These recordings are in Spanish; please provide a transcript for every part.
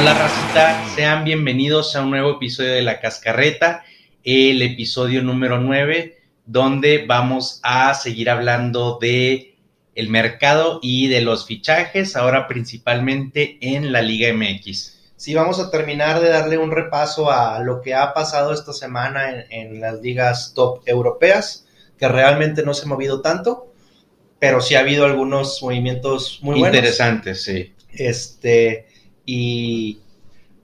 Hola racita, sean bienvenidos a un nuevo episodio de La Cascarreta, el episodio número 9, donde vamos a seguir hablando de el mercado y de los fichajes, ahora principalmente en la Liga MX. Sí, vamos a terminar de darle un repaso a lo que ha pasado esta semana en, en las ligas top europeas, que realmente no se ha movido tanto, pero sí ha habido algunos movimientos muy buenos. Interesantes, sí. Este, y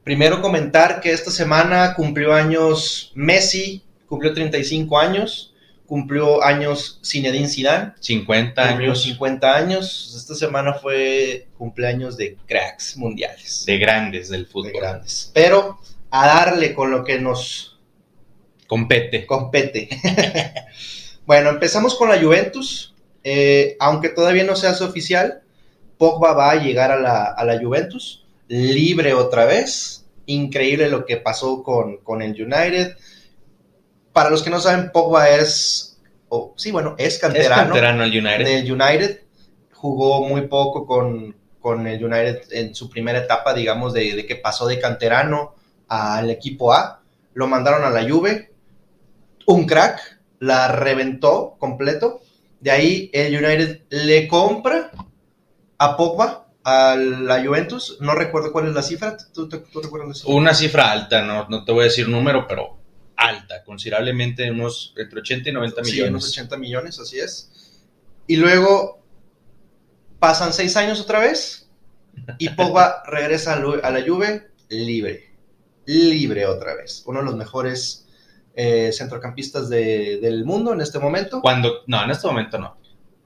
primero comentar que esta semana cumplió años Messi, cumplió 35 años, cumplió años Zinedine Zidane, 50 cumplió años 50 años. Esta semana fue cumpleaños de cracks mundiales, de grandes del de fútbol. grandes. Pero a darle con lo que nos Compete. compete. bueno, empezamos con la Juventus. Eh, aunque todavía no se hace oficial, Pogba va a llegar a la, a la Juventus, libre otra vez. Increíble lo que pasó con, con el United. Para los que no saben, Pogba es, o sí, bueno, es Es canterano, canterano el United. del United. Jugó muy poco con, con el United en su primera etapa, digamos, de, de que pasó de canterano al equipo A. Lo mandaron a la Juve. Un crack, la reventó completo. De ahí el United le compra a Pogba a la Juventus. No recuerdo cuál es la cifra. ¿Tú, tú- tú recuerdas la cifra? Una cifra alta, no, no te voy a decir número, pero alta, considerablemente unos entre 80 y 90 Sí, millones. unos 80 millones, así es. Y luego pasan seis años otra vez y Pogba regresa a la Juve libre. Libre otra vez. Uno de los mejores eh, centrocampistas de- del mundo en este momento. Cuando, no, en este momento no.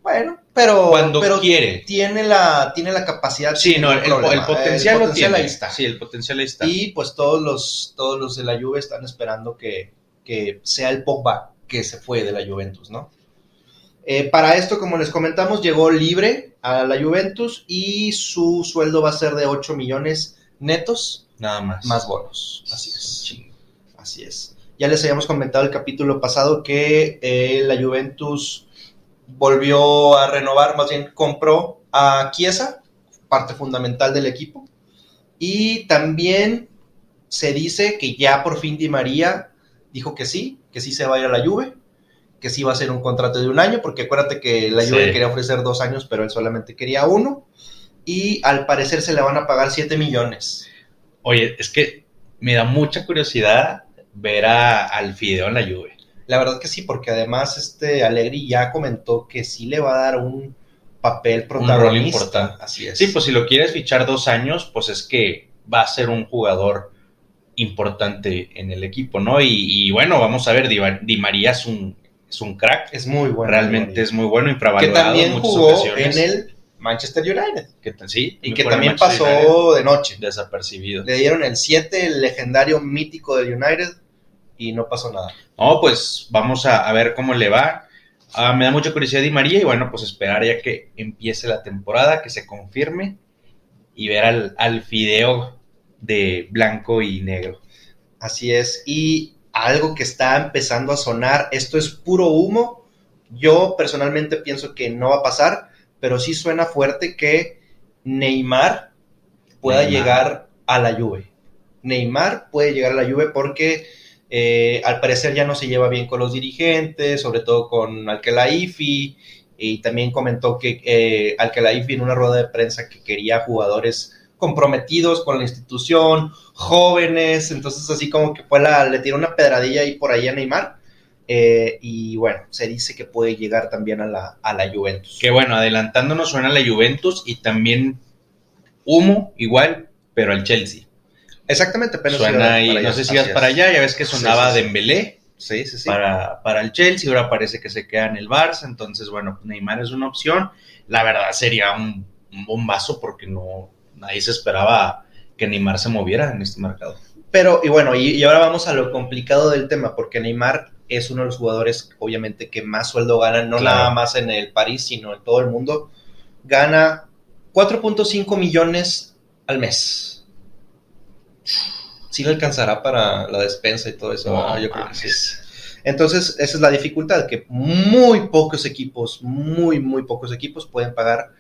Bueno, pero, Cuando pero quiere. tiene la, tiene la capacidad. Sí, no, el, problema. potencial El lo potencial tiene. ahí está. Sí, el potencial ahí está. Y pues todos los, todos los de la Juve están esperando que, que sea el Pogba que se fue de la Juventus, ¿no? Eh, para esto, como les comentamos, llegó libre a la Juventus y su sueldo va a ser de 8 millones netos Nada más. más bonos. Así es. Así es. Ya les habíamos comentado el capítulo pasado que eh, la Juventus volvió a renovar, más bien compró a Chiesa, parte fundamental del equipo. Y también se dice que ya por fin Di María dijo que sí, que sí se va a ir a la Juve, que sí va a ser un contrato de un año, porque acuérdate que la Juve Sí. quería ofrecer dos años, pero él solamente quería uno. Y al parecer se le van a pagar 7 millones. Oye, es que me da mucha curiosidad ver a, al Fideo en la Juve. La verdad que sí, porque además este Allegri ya comentó que sí le va a dar un papel rol protagonista. importante. Así es. Sí, pues si lo quieres fichar dos años, pues es que va a ser un jugador importante en el equipo, ¿no? Y, y bueno, vamos a ver, Di, Di María es un, es un crack, es muy bueno. realmente es muy bueno, Que infravalorado también en muchas jugó ocasiones. en el Manchester United. Que sí, Y que también pasó de noche. Desapercibido. Le dieron el 7, el legendario mítico del United, y no pasó nada. No, pues vamos a, a ver cómo le va. Ah, me da mucha curiosidad Di María y bueno, pues esperar ya que empiece la temporada, que se confirme y ver al, al Fideo de blanco y negro. Así es. Y algo que está empezando a sonar, esto es puro humo. Yo personalmente pienso que no va a pasar, pero sí suena fuerte que Neymar pueda Neymar. llegar a la Juve. Neymar puede llegar a la Juve porque eh, al parecer ya no se lleva bien con los dirigentes, sobre todo con Alkelaifi, y también comentó que eh, Alkelaifi en una rueda de prensa que quería jugadores comprometidos con la institución, jóvenes, entonces así como que fue la, le tiró una pedradilla ahí por ahí a Neymar, eh, y bueno, se dice que puede llegar también a la, a la Juventus. Que bueno, adelantándonos suena la Juventus y también humo igual, pero al Chelsea. Exactamente, pero Suena ahí, no sé si vas para allá, ya ves que sonaba Sí, sí, sí. Dembélé Sí, sí, sí. para, para el Chelsea, ahora parece que se queda en el Barça, entonces bueno, Neymar es una opción. La verdad sería un, un bombazo porque no nadie se esperaba que Neymar se moviera en este mercado. Pero, y bueno, y, y ahora vamos a lo complicado del tema, porque Neymar es uno de los jugadores, obviamente, que más sueldo gana, no Claro. nada más en el París, sino en todo el mundo. Gana 4.5 millones al mes. Sí le alcanzará para la despensa y todo eso. Yo creo que sí. Entonces, esa es la dificultad, que muy pocos equipos, muy, muy pocos equipos pueden pagar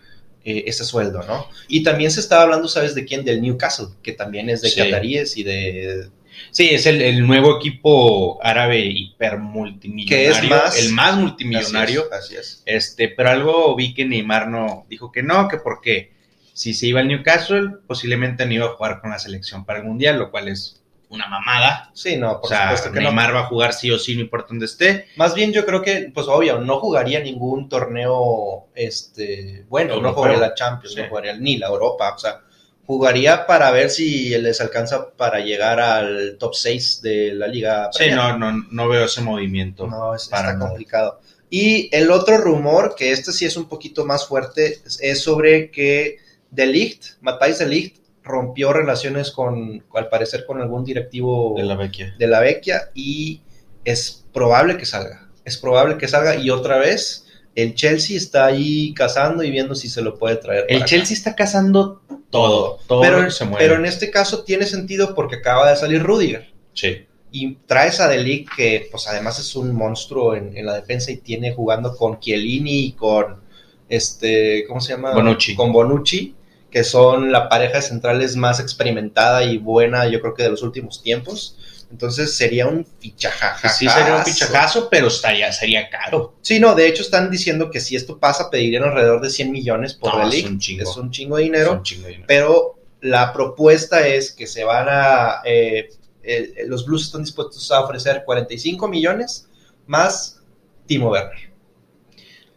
eh, ese sueldo, ¿no? Y también se estaba hablando, ¿sabes de quién? Del Newcastle, que también es de Sí. cataríes y de... Sí, es el, el nuevo equipo árabe hiper multimillonario. Que es más- el más multimillonario. Así es. así es. Este, pero algo vi que Neymar no dijo que no, que porque si se iba al Newcastle, posiblemente no iba a jugar con la selección para el mundial, lo cual es una mamada. Sí, no, O por sea, supuesto que no. Va a jugar sí o sí, no importa dónde esté. Más bien yo creo que, pues obvio, no jugaría ningún torneo, este, bueno, no jugaría la Champions, Sí. no jugaría ni la Europa, o sea, jugaría para ver si les alcanza para llegar al top 6 de la Liga. Sí, no, no, no veo ese movimiento. No, es- para está nada. complicado. Y el otro rumor, que este sí es un poquito más fuerte, es sobre que De Ligt, Matthijs De Ligt, rompió relaciones con, al parecer, con algún directivo de la vecchia. de la Vecchia y es probable que salga. Es probable que salga y otra vez el Chelsea está ahí cazando y viendo si se lo puede traer. El acá. Chelsea está cazando todo, todo pero, se mueve. pero en este caso tiene sentido porque acaba de salir Rudiger Sí. y traes a Delic que pues además es un monstruo en, en la defensa y tiene jugando con Chiellini y con este, ¿cómo se llama? Bonucci. Con Bonucci, que son la pareja de centrales más experimentada y buena, yo creo que de los últimos tiempos. Entonces sería un fichajajazo. Sí, sería un fichajazo, pero estaría, sería caro. Sí, no, de hecho están diciendo que si esto pasa pedirían alrededor de 100 millones por No, Delic. es un chingo. Es un chingo de dinero. Es un chingo de dinero. pero la propuesta es que se van a, eh, eh, los Blues están dispuestos a ofrecer 45 millones más Timo Werner.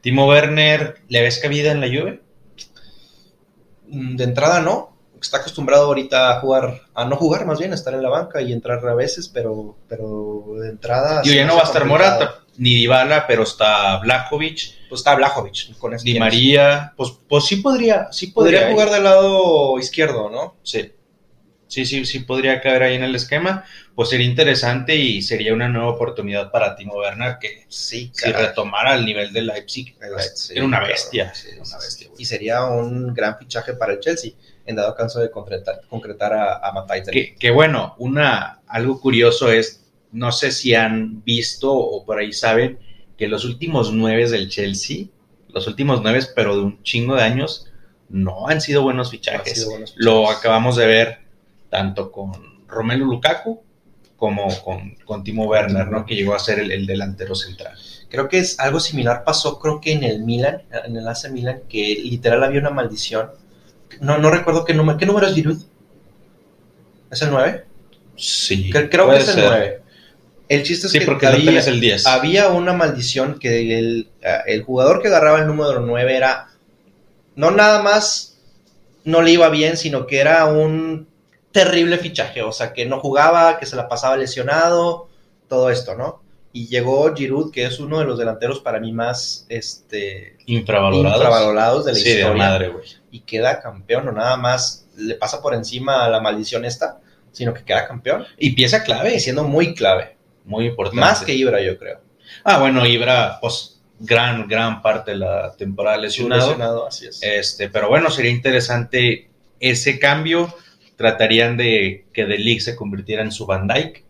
Timo Werner, ¿le ves cabida en la Juve? Mm, De entrada no, está acostumbrado ahorita a jugar, a no jugar más bien, a estar en la banca y entrar a veces, pero, pero de entrada... Se ya no va a estar complicado. Morata, ni Dybala, pero está Blajovic, Pues está Blajovic con Di. María, pues, pues sí podría, sí Podría podría, jugar del lado izquierdo, ¿no? Sí. Sí, sí, sí podría caer ahí en el esquema. Pues sería interesante y sería una nueva oportunidad para Timo Werner que Sí, si retomara el nivel de Leipzig, Sí, era una bestia. Sí, una bestia. Y sería un gran fichaje para el Chelsea, en dado caso de concretar, concretar a, a. Que, que bueno, una, algo curioso es, no sé si han visto o por ahí saben, que los últimos nueve del Chelsea, los últimos nueve, pero de un chingo de años, no han sido buenos fichajes. sido buenos Lo fichajes. acabamos de ver tanto con Romelu Lukaku como con, con Timo Werner, ¿no? Que llegó a ser el, el delantero central. Creo que es algo similar pasó, creo que en el Milan, en el AC Milan, que literal había una maldición. No, no recuerdo qué número, ¿qué número es Giroud? ¿Es el 9? Sí. Creo, creo que es el ser. 9. El chiste es Sí, que porque había, hotel es el 10. había una maldición que el, el jugador que agarraba el número 9 era no nada más no le iba bien, sino que era un terrible fichaje, o sea, que no jugaba, que se la pasaba lesionado, todo esto, ¿no? Y llegó Giroud, que es uno de los delanteros para mí más este, Infravalorados. infravalorados de la sí, de historia madre, güey. y queda campeón, no nada más le pasa por encima a la maldición esta, sino que queda campeón Y pieza clave, siendo muy clave, muy importante. más que Ibra, yo creo. Ah, bueno, Ibra, pues, gran, gran parte de la temporada lesionado. Lesionado, así es. Este, pero bueno, sería interesante ese cambio. Tratarían de que The League se convirtiera en su Van Dyke,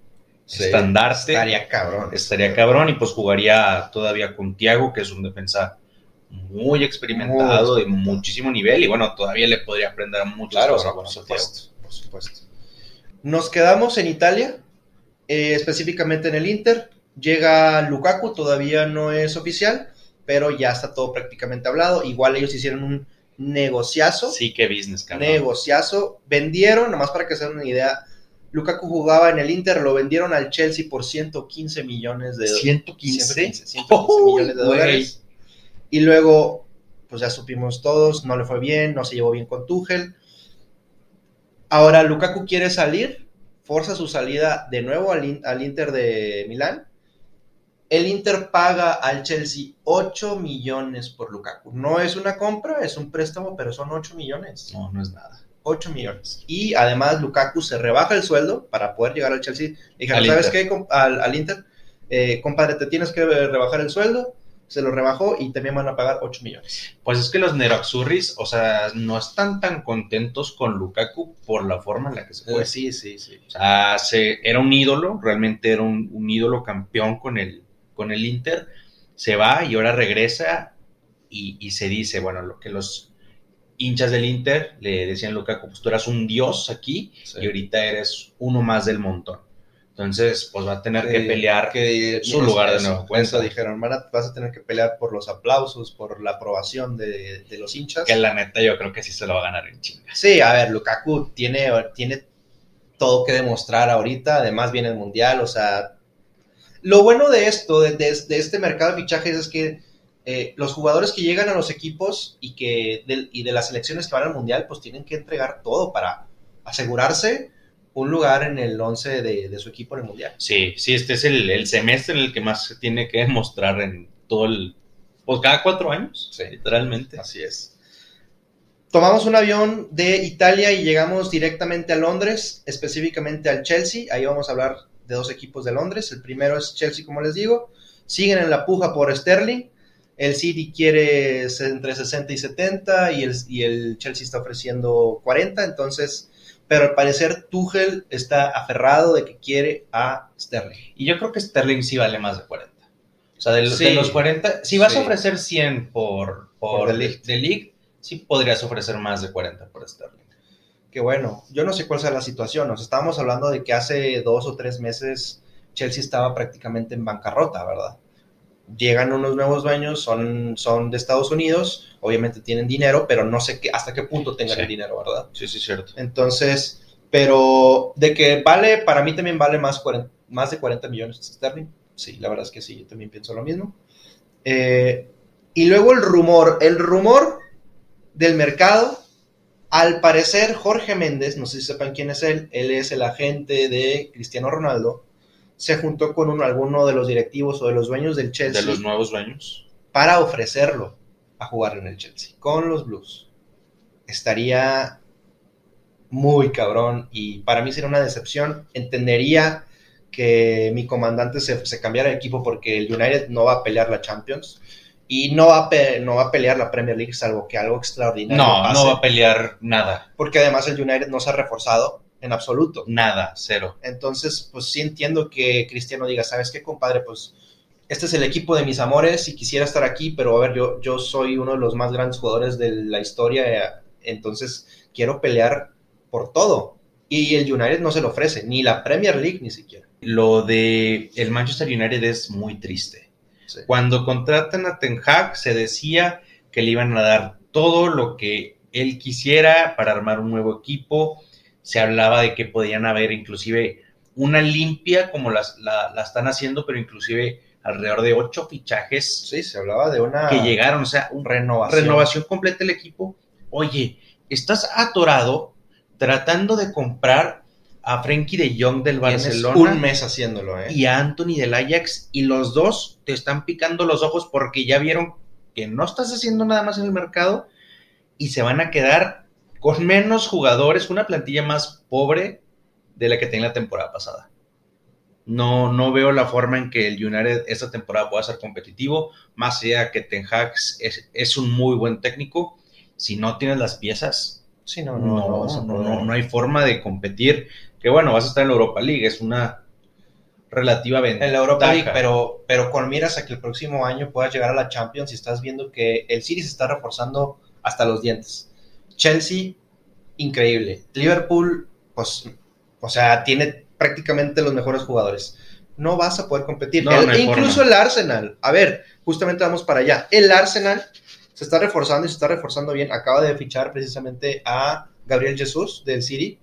Sí. estandarte. Estaría cabrón. Estaría cabrón y pues jugaría todavía con Tiago, que es un defensa muy experimentado, Muy de muchísimo nivel y bueno, todavía le podría aprender mucho. Claro, por supuesto, por supuesto. Nos quedamos en Italia, eh, específicamente en el Inter. Llega Lukaku, todavía no es oficial, pero ya está todo prácticamente hablado. Igual ellos hicieron un negociazo. Sí, que business, cabrón. negociazo. Vendieron, nomás para que se den una idea, Lukaku jugaba en el Inter, lo vendieron al Chelsea por 115 millones de 115. 115, 115 millones de dólares. Y luego, pues ya supimos todos, no le fue bien, no se llevó bien con Tuchel. Ahora Lukaku quiere salir, forza su salida de nuevo al, In- al Inter de Milán. El Inter paga al Chelsea 8 millones por Lukaku. No es una compra, es un préstamo, pero son 8 millones. No, no es nada. 8 millones. Y además Lukaku se rebaja el sueldo para poder llegar al Chelsea. Dijeron, ¿sabes Inter. qué? Al, al Inter, eh, compadre, te tienes que rebajar el sueldo. Se lo rebajó y también van a pagar 8 millones. Pues es que los Nerazzurris, o sea, no están tan contentos con Lukaku por la forma en la que se fue. Eh, sí, sí, sí. O sea, se- era un ídolo, realmente era un, un ídolo campeón con el, con el Inter. Se va y ahora regresa y, y se dice, bueno, lo que los hinchas del Inter le decían Lukaku, pues tú eras un dios aquí Sí. y ahorita eres uno más del montón. Entonces, pues va a tener que Eh, pelear que su lugar de nuevo cuenta. dijeron, "Van a- vas a tener que pelear por los aplausos, por la aprobación de, de los hinchas. que la neta yo creo que sí se lo va a ganar en chingas. Sí, a ver, Lukaku tiene, tiene todo que demostrar ahorita, además viene el Mundial, o sea, lo bueno de esto, de, de- de este mercado de fichajes es que eh, los jugadores que llegan a los equipos y, que del- y de las selecciones que van al Mundial, pues tienen que entregar todo para asegurarse un lugar en el 11 de, de su equipo en el Mundial. Sí, sí, este es el, el semestre en el que más se tiene que demostrar en todo el... Pues cada cuatro años, Sí. literalmente. Así es. Tomamos un avión de Italia y llegamos directamente a Londres, específicamente al Chelsea. Ahí vamos a hablar de dos equipos de Londres. El primero es Chelsea, como les digo. Siguen en la puja por Sterling. El City quiere entre 60 y 70 y el, y el Chelsea está ofreciendo 40. Entonces, pero al parecer Tuchel está aferrado de que quiere a Sterling. Y yo creo que Sterling sí vale más de 40. O sea, de, los- Sí. de los 40, si vas Sí. a ofrecer 100 por, por, Por sí podrías ofrecer más de 40 por Sterling. Que bueno, yo no sé cuál sea la situación. Nos estábamos hablando de que hace dos o tres meses Chelsea estaba prácticamente en bancarrota, ¿verdad? Llegan unos nuevos dueños, son, son de Estados Unidos, obviamente tienen dinero, pero no sé qué, hasta qué punto tengan Sí. el dinero, ¿verdad? Sí, sí, cierto. Entonces, pero de que vale, para mí también vale más, 40 más de 40 millones de sterling. Sí, la verdad es que sí, yo también pienso lo mismo. Eh, y luego el rumor, el rumor del mercado, al parecer Jorge Méndez, no sé si sepan quién es él, él es el agente de Cristiano Ronaldo, se juntó con un- alguno de los directivos o de los dueños del Chelsea De los nuevos dueños. para ofrecerlo a jugar en el Chelsea con los Blues. Estaría muy cabrón y para mí sería una decepción. Entendería que mi comandante se, se cambiara de equipo porque el United no va a pelear la Champions y no va a, pe- no va a pelear la Premier League salvo que algo extraordinario No, pase, no va a pelear nada. porque además el United no se ha reforzado en absoluto. Nada, cero. Entonces, pues sí entiendo que Cristiano diga, ¿sabes qué, compadre? Pues este es el equipo de mis amores y quisiera estar aquí, pero a ver, yo, yo soy uno de los más grandes jugadores de la historia, entonces quiero pelear por todo. Y el United no se lo ofrece, ni la Premier League ni siquiera. Lo de el Manchester United es muy triste. Sí. Cuando contratan a Ten Hag se decía que le iban a dar todo lo que él quisiera para armar un nuevo equipo. Se hablaba de que podían haber inclusive una limpia como las, la, la están haciendo, pero inclusive alrededor de ocho fichajes Sí, se hablaba de una que llegaron, o sea, un- renovación. renovación completa del equipo. Oye, estás atorado tratando de comprar a Frenkie de Jong del Tienes Barcelona un mes haciéndolo, ¿eh? y a Anthony del Ajax y los dos te están picando los ojos porque ya vieron que no estás haciendo nada más en el mercado y se van a quedar con menos jugadores, una plantilla más pobre de la que tenía la temporada pasada. No, no veo la forma en que el United esta temporada pueda ser competitivo, más allá que Ten Hag es, es un muy buen técnico. Si no tienes las piezas, Sí, no, no, no, no hay forma de competir. Que bueno, vas a estar en la Europa League, es una relativa ventaja. en la Europa League, pero, pero con miras a que el próximo año puedas llegar a la Champions y estás viendo que el City se está reforzando hasta los dientes. Chelsea, increíble. Liverpool, pues, o sea, tiene prácticamente los mejores jugadores. No vas a poder competir. No, El- no hay incluso forma. el Arsenal. A ver, justamente vamos para allá. El Arsenal se está reforzando y se está reforzando bien. Acaba de fichar precisamente a Gabriel Jesús del City.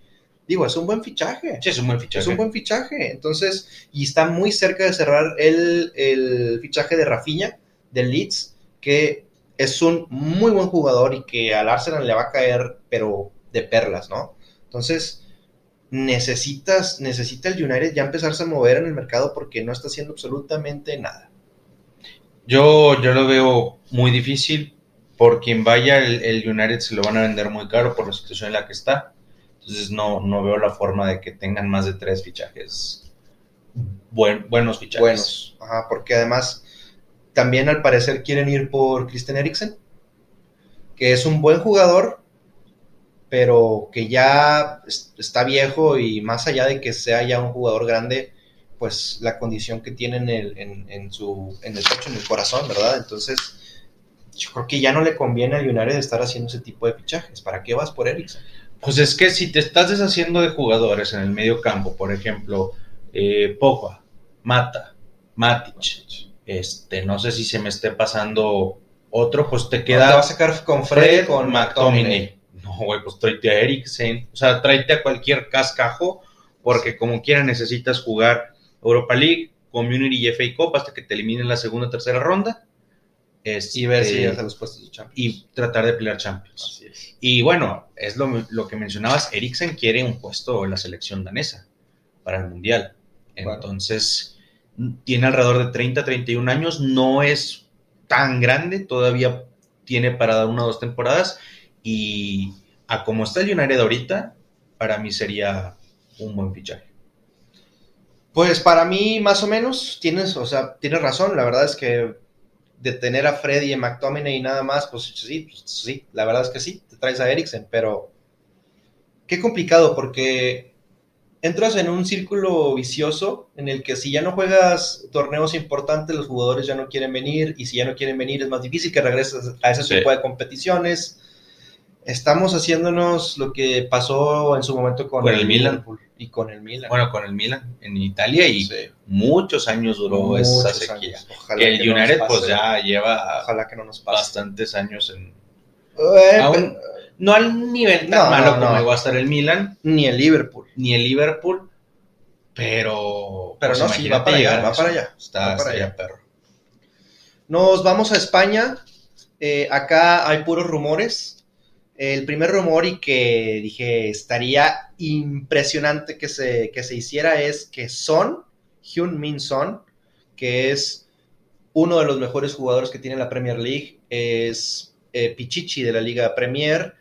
Digo, es un buen fichaje. Sí, es un buen fichaje. Es un buen fichaje. Entonces, y está muy cerca de cerrar el, el fichaje de Rafinha del Leeds, que es un muy buen jugador y que al Arsenal le va a caer, pero de perlas, ¿no? Entonces, necesitas, necesita el United ya empezarse a mover en el mercado porque no está haciendo absolutamente nada. Yo, yo lo veo muy difícil. Por quien vaya, el, el United se lo van a vender muy caro por la situación en la que está. Entonces no, no veo la forma de que tengan más de tres fichajes. Buen- buenos fichajes. Buenos. Ajá, porque además también al parecer quieren ir por Christian Eriksen, que es un buen jugador, pero que ya es- está viejo y más allá de que sea ya un jugador grande, pues la condición que tiene en el, en su, en el pecho, en el corazón, ¿verdad? Entonces yo creo que ya no le conviene al United estar haciendo ese tipo de fichajes. ¿Para qué vas por Eriksen? Pues es que si te estás deshaciendo de jugadores en el medio campo, por ejemplo, eh, Pogba, Mata, Matic, este, no sé si se me esté pasando otro, pues te queda. te va a sacar con Fred, con McTominay. No, güey, pues tráete a Eriksen. O sea, tráete a cualquier cascajo, porque como quiera necesitas jugar Europa League, Community y FA Cup hasta que te eliminen la segunda o tercera ronda. Y ver si ya los puestos de Champions. Y tratar de pelear Champions. Y bueno, es lo, lo, que mencionabas, Eriksen quiere un puesto en la selección danesa para el Mundial. Entonces, tiene alrededor de 30, 31 años, no es tan grande, todavía tiene para dar una o dos temporadas y a como está el United ahorita, para mí sería un buen fichaje. Pues para mí, más o menos, tienes, o sea, tienes razón. La verdad es que de tener a Freddy y a McTominay y nada más, pues sí, pues, sí, la verdad es que sí, te traes a Eriksen, pero qué complicado porque entras en un círculo vicioso en el que si ya no juegas torneos importantes, los jugadores ya no quieren venir y si ya no quieren venir es más difícil que regreses a ese tipo de competiciones. Estamos haciéndonos lo que pasó en su momento con, el, Milan y con el Milan. Bueno, con el Milan en Italia y muchos años duró esa sequía. el United pues ya lleva Ojalá que no nos bastantes años en... Eh, no al nivel tan malo como va a estar el Milan. Ni el Liverpool. Ni el Liverpool. Pero. Pero pues no, sí, va para allá. Va para allá. Está, para allá, perro. Nos vamos a España. Eh, acá hay puros rumores. El primer rumor y que dije estaría impresionante que se, que se hiciera es que Son, Hyun Min Son, que es uno de los mejores jugadores que tiene la Premier League, es eh, Pichichi de la Liga Premier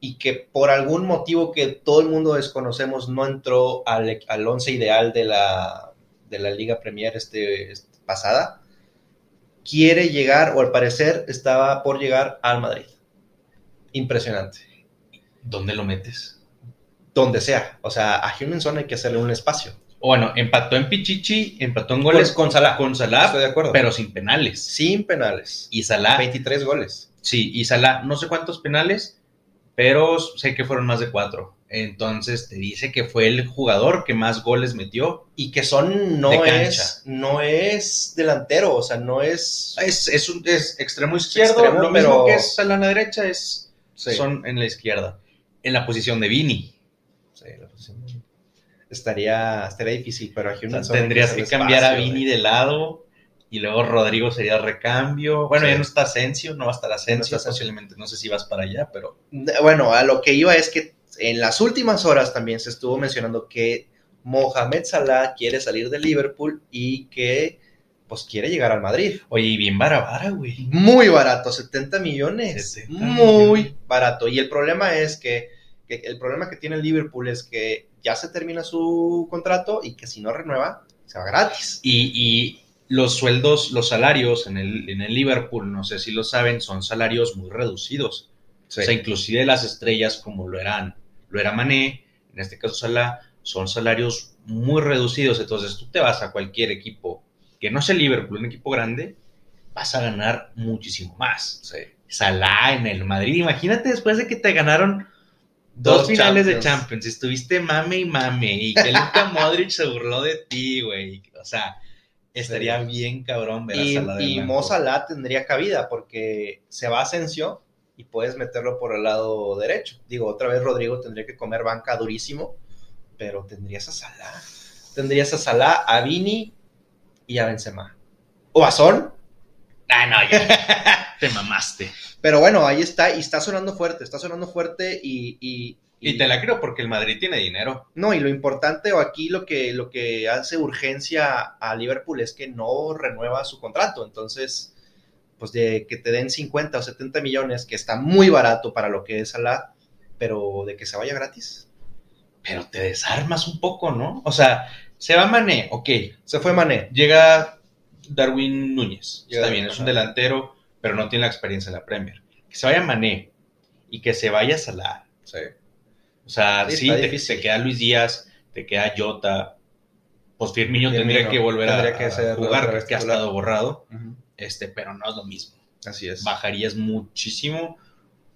y que por algún motivo que todo el mundo desconocemos no entró al, al once ideal de la, de la Liga Premier este, este, pasada, quiere llegar, o al parecer estaba por llegar al Madrid. Impresionante. ¿Dónde lo metes? Donde sea. O sea, a Humanson hay que hacerle un espacio. Bueno, empató en Pichichi, empató en goles con, Salah. Con Salah, Estoy de acuerdo. Pero sin penales. Sin penales. Y Salah. 23 goles. Sí, y Salah, no sé cuántos penales, pero sé que fueron más de cuatro. Entonces te dice que fue el jugador que más goles metió. Y que son, no es, no es delantero, o sea, no es. Es, es un es extremo izquierdo, lo mismo que es a la derecha, es, son en la izquierda. En la posición de Vini. Sí, la posición de Estaría, estaría difícil, pero aquí Tendrías que cambiar a Vini de lado y luego Rodrigo sería recambio. Bueno, ya no está Asensio, no va a estar Asensio, posiblemente, no sé si vas para allá, pero... Bueno, a lo que iba es que en las últimas horas también se estuvo mencionando que Mohamed Salah quiere salir de Liverpool y que pues quiere llegar al Madrid. Oye, y bien barato, güey. Muy barato, 70 millones. muy barato. Y el problema es que, que, el problema que tiene el Liverpool es que ya se termina su contrato y que si no renueva, se va gratis. Y, y los sueldos, los salarios en el, en el Liverpool, no sé si lo saben, son salarios muy reducidos. O sea, inclusive las estrellas como lo eran, lo era Mané, en este caso Salah, son salarios muy reducidos. Entonces tú te vas a cualquier equipo que no sea Liverpool, un equipo grande, vas a ganar muchísimo más. Sí. Salah en el Madrid, imagínate después de que te ganaron dos, finales de Champions, estuviste mame y mame, y que Luka Modric se burló de ti, güey. O sea, Estaría bien cabrón ver y, a Y Mo Salah tendría cabida porque se va a Asensio y puedes meterlo por el lado derecho. Digo, otra vez Rodrigo tendría que comer banca durísimo, pero tendrías a Salah. Tendrías a Salah, a Vini y a Benzema. ¿O a Son? Ah, no, ya. te mamaste. Pero bueno, ahí está, y está sonando fuerte, está sonando fuerte y, y, te la creo porque el Madrid tiene dinero. No, y lo importante o aquí lo que, lo que hace urgencia a Liverpool es que no renueva su contrato. Entonces, pues de que te den 50 o 70 millones, que está muy barato para lo que es Salah, pero de que se vaya gratis. Pero te desarmas un poco, ¿no? O sea, se va Mané, ok. Se fue Mané. Llega Darwin Núñez. está bien, es un delantero, pero no tiene la experiencia en la Premier. Que se vaya Mané y que se vaya Salah. Sí o sea, sí, te, queda Luis Díaz, te queda Jota. Pues Firmino, tendría que volver a, jugar, que ha estado borrado. este, pero no es lo mismo. Así es. bajarías muchísimo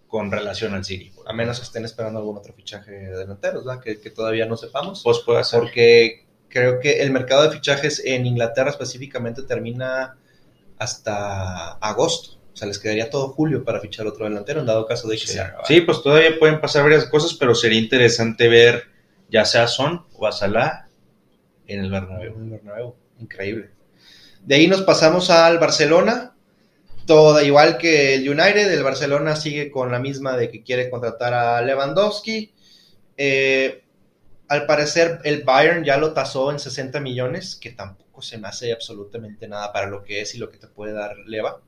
con relación al City. A menos que estén esperando algún otro fichaje de delanteros, ¿verdad? Que, que todavía no sepamos. Pues puede ser. Porque creo que el mercado de fichajes en Inglaterra específicamente termina hasta agosto. O sea, les quedaría todo julio para fichar otro delantero, en dado caso de que Sí. Sí, pues todavía pueden pasar varias cosas, pero sería interesante ver ya sea Son o a Salah en el Bernabéu. El Bernabéu, Increíble. De ahí nos pasamos al Barcelona. Todo igual que el United, el Barcelona sigue con la misma de que quiere contratar a Lewandowski. Eh, al parecer, el Bayern ya lo tasó en 60 millones, que tampoco se me hace absolutamente nada para lo que es y lo que te puede dar Leva.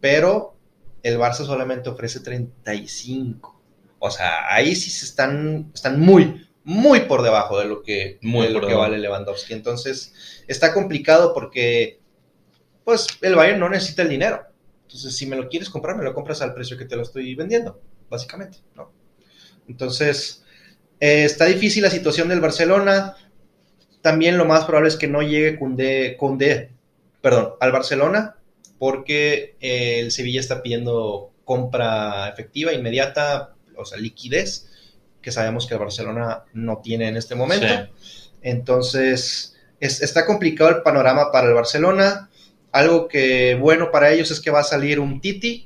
Pero el Barça solamente ofrece 35. O sea, ahí sí se están, están muy, muy por debajo de lo que, Muy de lo que vale Lewandowski. Entonces, está complicado porque, pues, el Bayern no necesita el dinero. Entonces, si me lo quieres comprar, me lo compras al precio que te lo estoy vendiendo, básicamente, ¿no? Entonces, eh, está difícil la situación del Barcelona. También lo más probable es que no llegue Koundé, perdón, al Barcelona, porque eh, el Sevilla está pidiendo compra efectiva, inmediata, o sea, liquidez, que sabemos que el Barcelona no tiene en este momento. Sí. Entonces, es- está complicado el panorama para el Barcelona. Algo que bueno para ellos es que va a salir un Titi,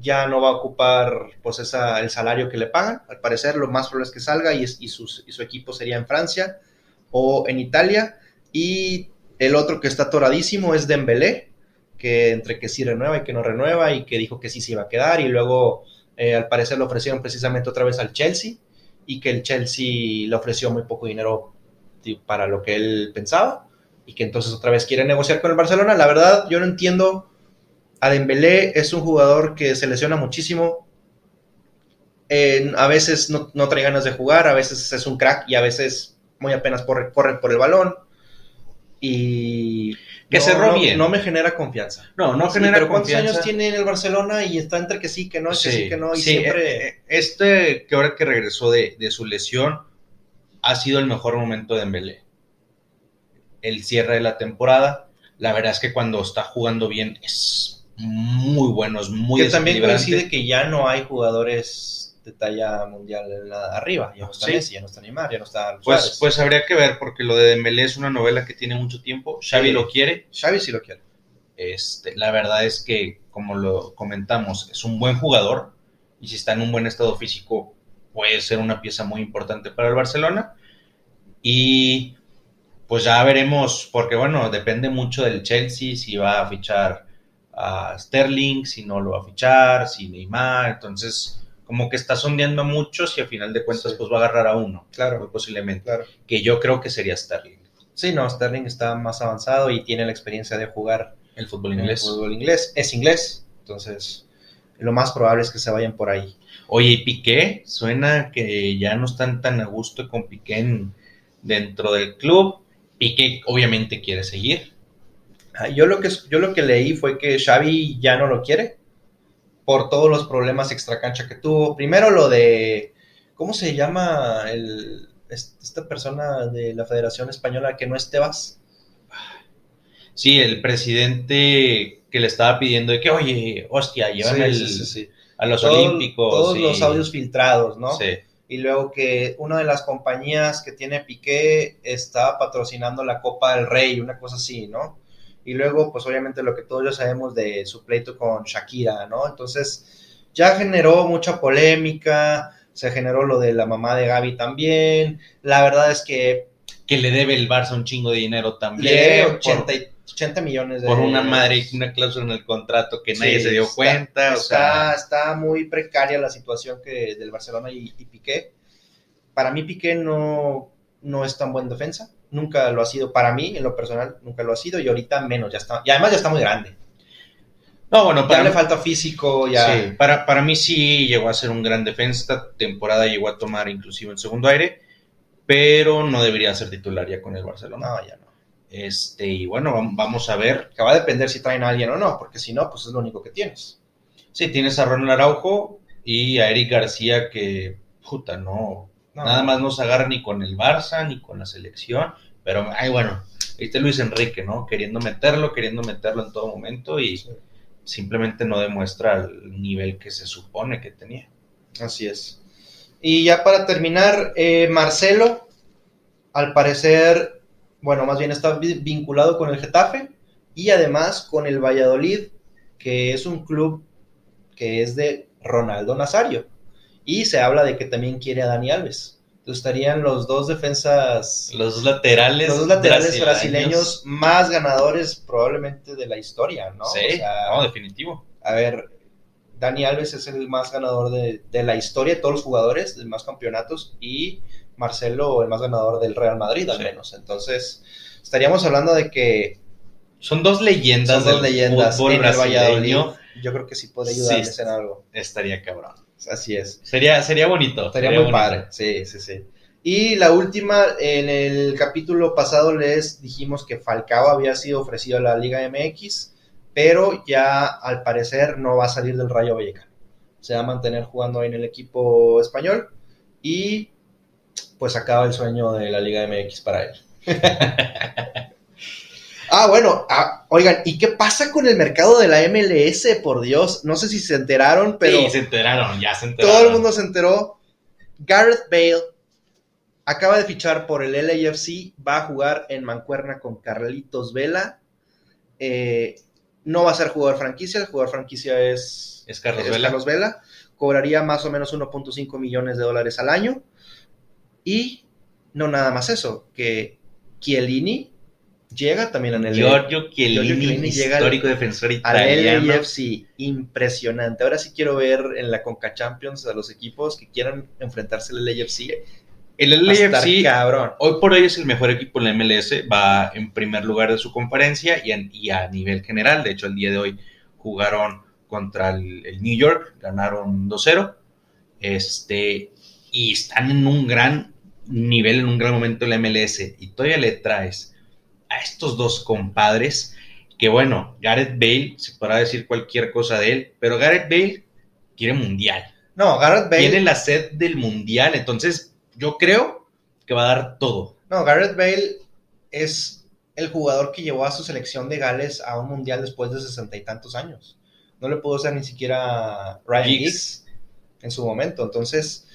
ya no va a ocupar pues esa, el salario que le pagan. Al parecer, lo más probable es que salga y, es- y su equipo sería en Francia o en Italia. Y el otro que está atoradísimo es Dembélé, que entre que sí renueva y que no renueva y que dijo que sí se iba a quedar y luego eh, al parecer lo ofrecieron precisamente otra vez al Chelsea y que el Chelsea le ofreció muy poco dinero para lo que él pensaba y que entonces otra vez quiere negociar con el Barcelona. La verdad, yo no entiendo. A Dembélé es un jugador que se lesiona muchísimo. A veces no, no trae ganas de jugar, a veces es un crack y a veces muy apenas corre, corre por el balón. Y Que no, cerró no- bien. no me genera confianza. No, no Sí, genera pero ¿cuántos confianza. años tiene en el Barcelona y está entre que sí, que no, que sí, que no? Y sí, siempre... eh, Este, que ahora que regresó de, de su lesión, ha sido el mejor momento de Dembélé. El cierre de la temporada, la verdad es que cuando está jugando bien es muy bueno, es muy que también coincide que ya no hay jugadores de talla mundial en la- arriba. Ya no está Sí. Messi, ya no está Neymar, ya no está Pues, Suárez. pues habría que ver, porque lo de Dembélé es una novela que tiene mucho tiempo. Xavi Sí. lo quiere. Xavi sí lo quiere. Este, la verdad es que, como lo comentamos, es un buen jugador y si está en un buen estado físico puede ser una pieza muy importante para el Barcelona. Y pues ya veremos, porque bueno, depende mucho del Chelsea, si va a fichar a Sterling, si no lo va a fichar, si Neymar, entonces como que está sondeando muchos y a final de cuentas Sí. pues va a agarrar a uno, Claro, muy posiblemente, claro. que yo creo que sería Sterling, Sí, no, Sterling está más avanzado y tiene la experiencia de jugar el fútbol en el inglés. fútbol inglés. Es inglés, entonces lo más probable es que se vayan por ahí. Oye, y Piqué, suena que ya no están tan a gusto con Piqué en- dentro del club. Piqué obviamente quiere seguir. Yo lo, que, yo lo que leí fue que Xavi ya no lo quiere por todos los problemas extracancha que tuvo. Primero lo de, ¿cómo se llama el, es- esta persona de la Federación Española que no es Tebas? Sí, el presidente que le estaba pidiendo de que, oye, hostia, llévame Sí, a los Todo- Olímpicos. Todos los audios filtrados, ¿no? Sí, Y luego que una de las compañías que tiene Piqué estaba patrocinando la Copa del Rey, una cosa así, ¿no? Y luego, pues obviamente lo que todos ya sabemos de su pleito con Shakira, ¿no? Entonces, ya generó mucha polémica, se generó lo de la mamá de Gaby también. La verdad es que que le debe el Barça un chingo de dinero también. le debe por- 80, y- 80 millones de por, una madre, una cláusula en el contrato que nadie Sí, se dio está- cuenta. o Está, sea, está muy precaria la situación que del Barcelona y, y Piqué. Para mí Piqué no, no es tan buen defensa. Nunca lo ha sido. Para mí, en lo personal, nunca lo ha sido. Y ahorita menos. Ya está. Y además ya está muy grande. no, bueno, Ya para le mí- falta físico. Ya. Sí, para, para mí sí llegó a ser un gran defensa. Esta temporada llegó a tomar inclusive en segundo aire, pero no debería ser titular ya con el Barcelona. No, ya no. Este, y bueno, vam- vamos a ver. Que va a depender si traen a alguien o no. Porque si no, pues es lo único que tienes. Sí, tienes a Ronald Araujo y a Eric García que, puta, no, No, nada más no se agarra ni con el Barça ni con la selección. Pero, ay, bueno, está Luis Enrique, ¿no? Queriendo meterlo, queriendo meterlo en todo momento y, Sí. simplemente no demuestra el nivel que se supone que tenía. Así es. Y ya para terminar, eh, Marcelo, al parecer, bueno, más bien está vinculado con el Getafe y además con el Valladolid, que es un club que es de Ronaldo Nazario. Y se habla de que también quiere a Dani Alves. Entonces estarían los dos defensas. Los dos laterales. Los dos laterales brasileños, más ganadores probablemente de la historia, ¿no? Sí, no, definitivo. A ver, Dani Alves es el más ganador de, la historia de todos los jugadores, de más campeonatos, y Marcelo el más ganador del Real Madrid, al menos. Entonces, estaríamos hablando de que. Son dos leyendas. Son dos leyendas en el Valladolid. Yo creo que sí puede ayudarles en algo. Estaría cabrón. Así es. Sería, sería bonito. Estaría muy padre. Sí, sí, sí. Y la última, en el capítulo pasado les dijimos que Falcao había sido ofrecido a la Liga MX, pero ya al parecer no va a salir del Rayo Vallecano. Se va a mantener jugando ahí en el equipo español y pues acaba el sueño de la Liga MX para él. Ah, bueno, ah, oigan, ¿y qué pasa con el mercado de la MLS? Por Dios, no sé si se enteraron, pero. Sí, se enteraron, ya se enteraron. Todo el mundo se enteró. Gareth Bale acaba de fichar por el LAFC, va a jugar en Mancuerna con Carlitos Vela. Eh, no va a ser jugador franquicia, el jugador franquicia es, es, Carlos, Vela. Carlos Vela. Cobraría más o menos 1.5 millones de dólares al año. Y no nada más eso, que Chiellini llega también en el Giorgio Chiellini, histórico defensor italiano. Al LAFC, impresionante. Ahora sí quiero ver en la Conca Champions a los equipos que quieran enfrentarse al LAFC. El LAFC, cabrón. hoy por hoy es el mejor equipo en la MLS, va en primer lugar de su conferencia y, a nivel general. De hecho, el día de hoy jugaron contra el, el New York, ganaron 2-0. Este, y están en un gran nivel, en un gran momento en la MLS. Y todavía le traes a estos dos compadres, que bueno, Gareth Bale, se podrá decir cualquier cosa de él, pero Gareth Bale quiere mundial. No, Gareth Bale. Tiene la sed del mundial, entonces yo creo que va a dar todo. No, Gareth Bale es el jugador que llevó a su selección de Gales a un mundial después de sesenta y tantos años. No le pudo ser ni siquiera Ryan Giggs en su momento. Entonces,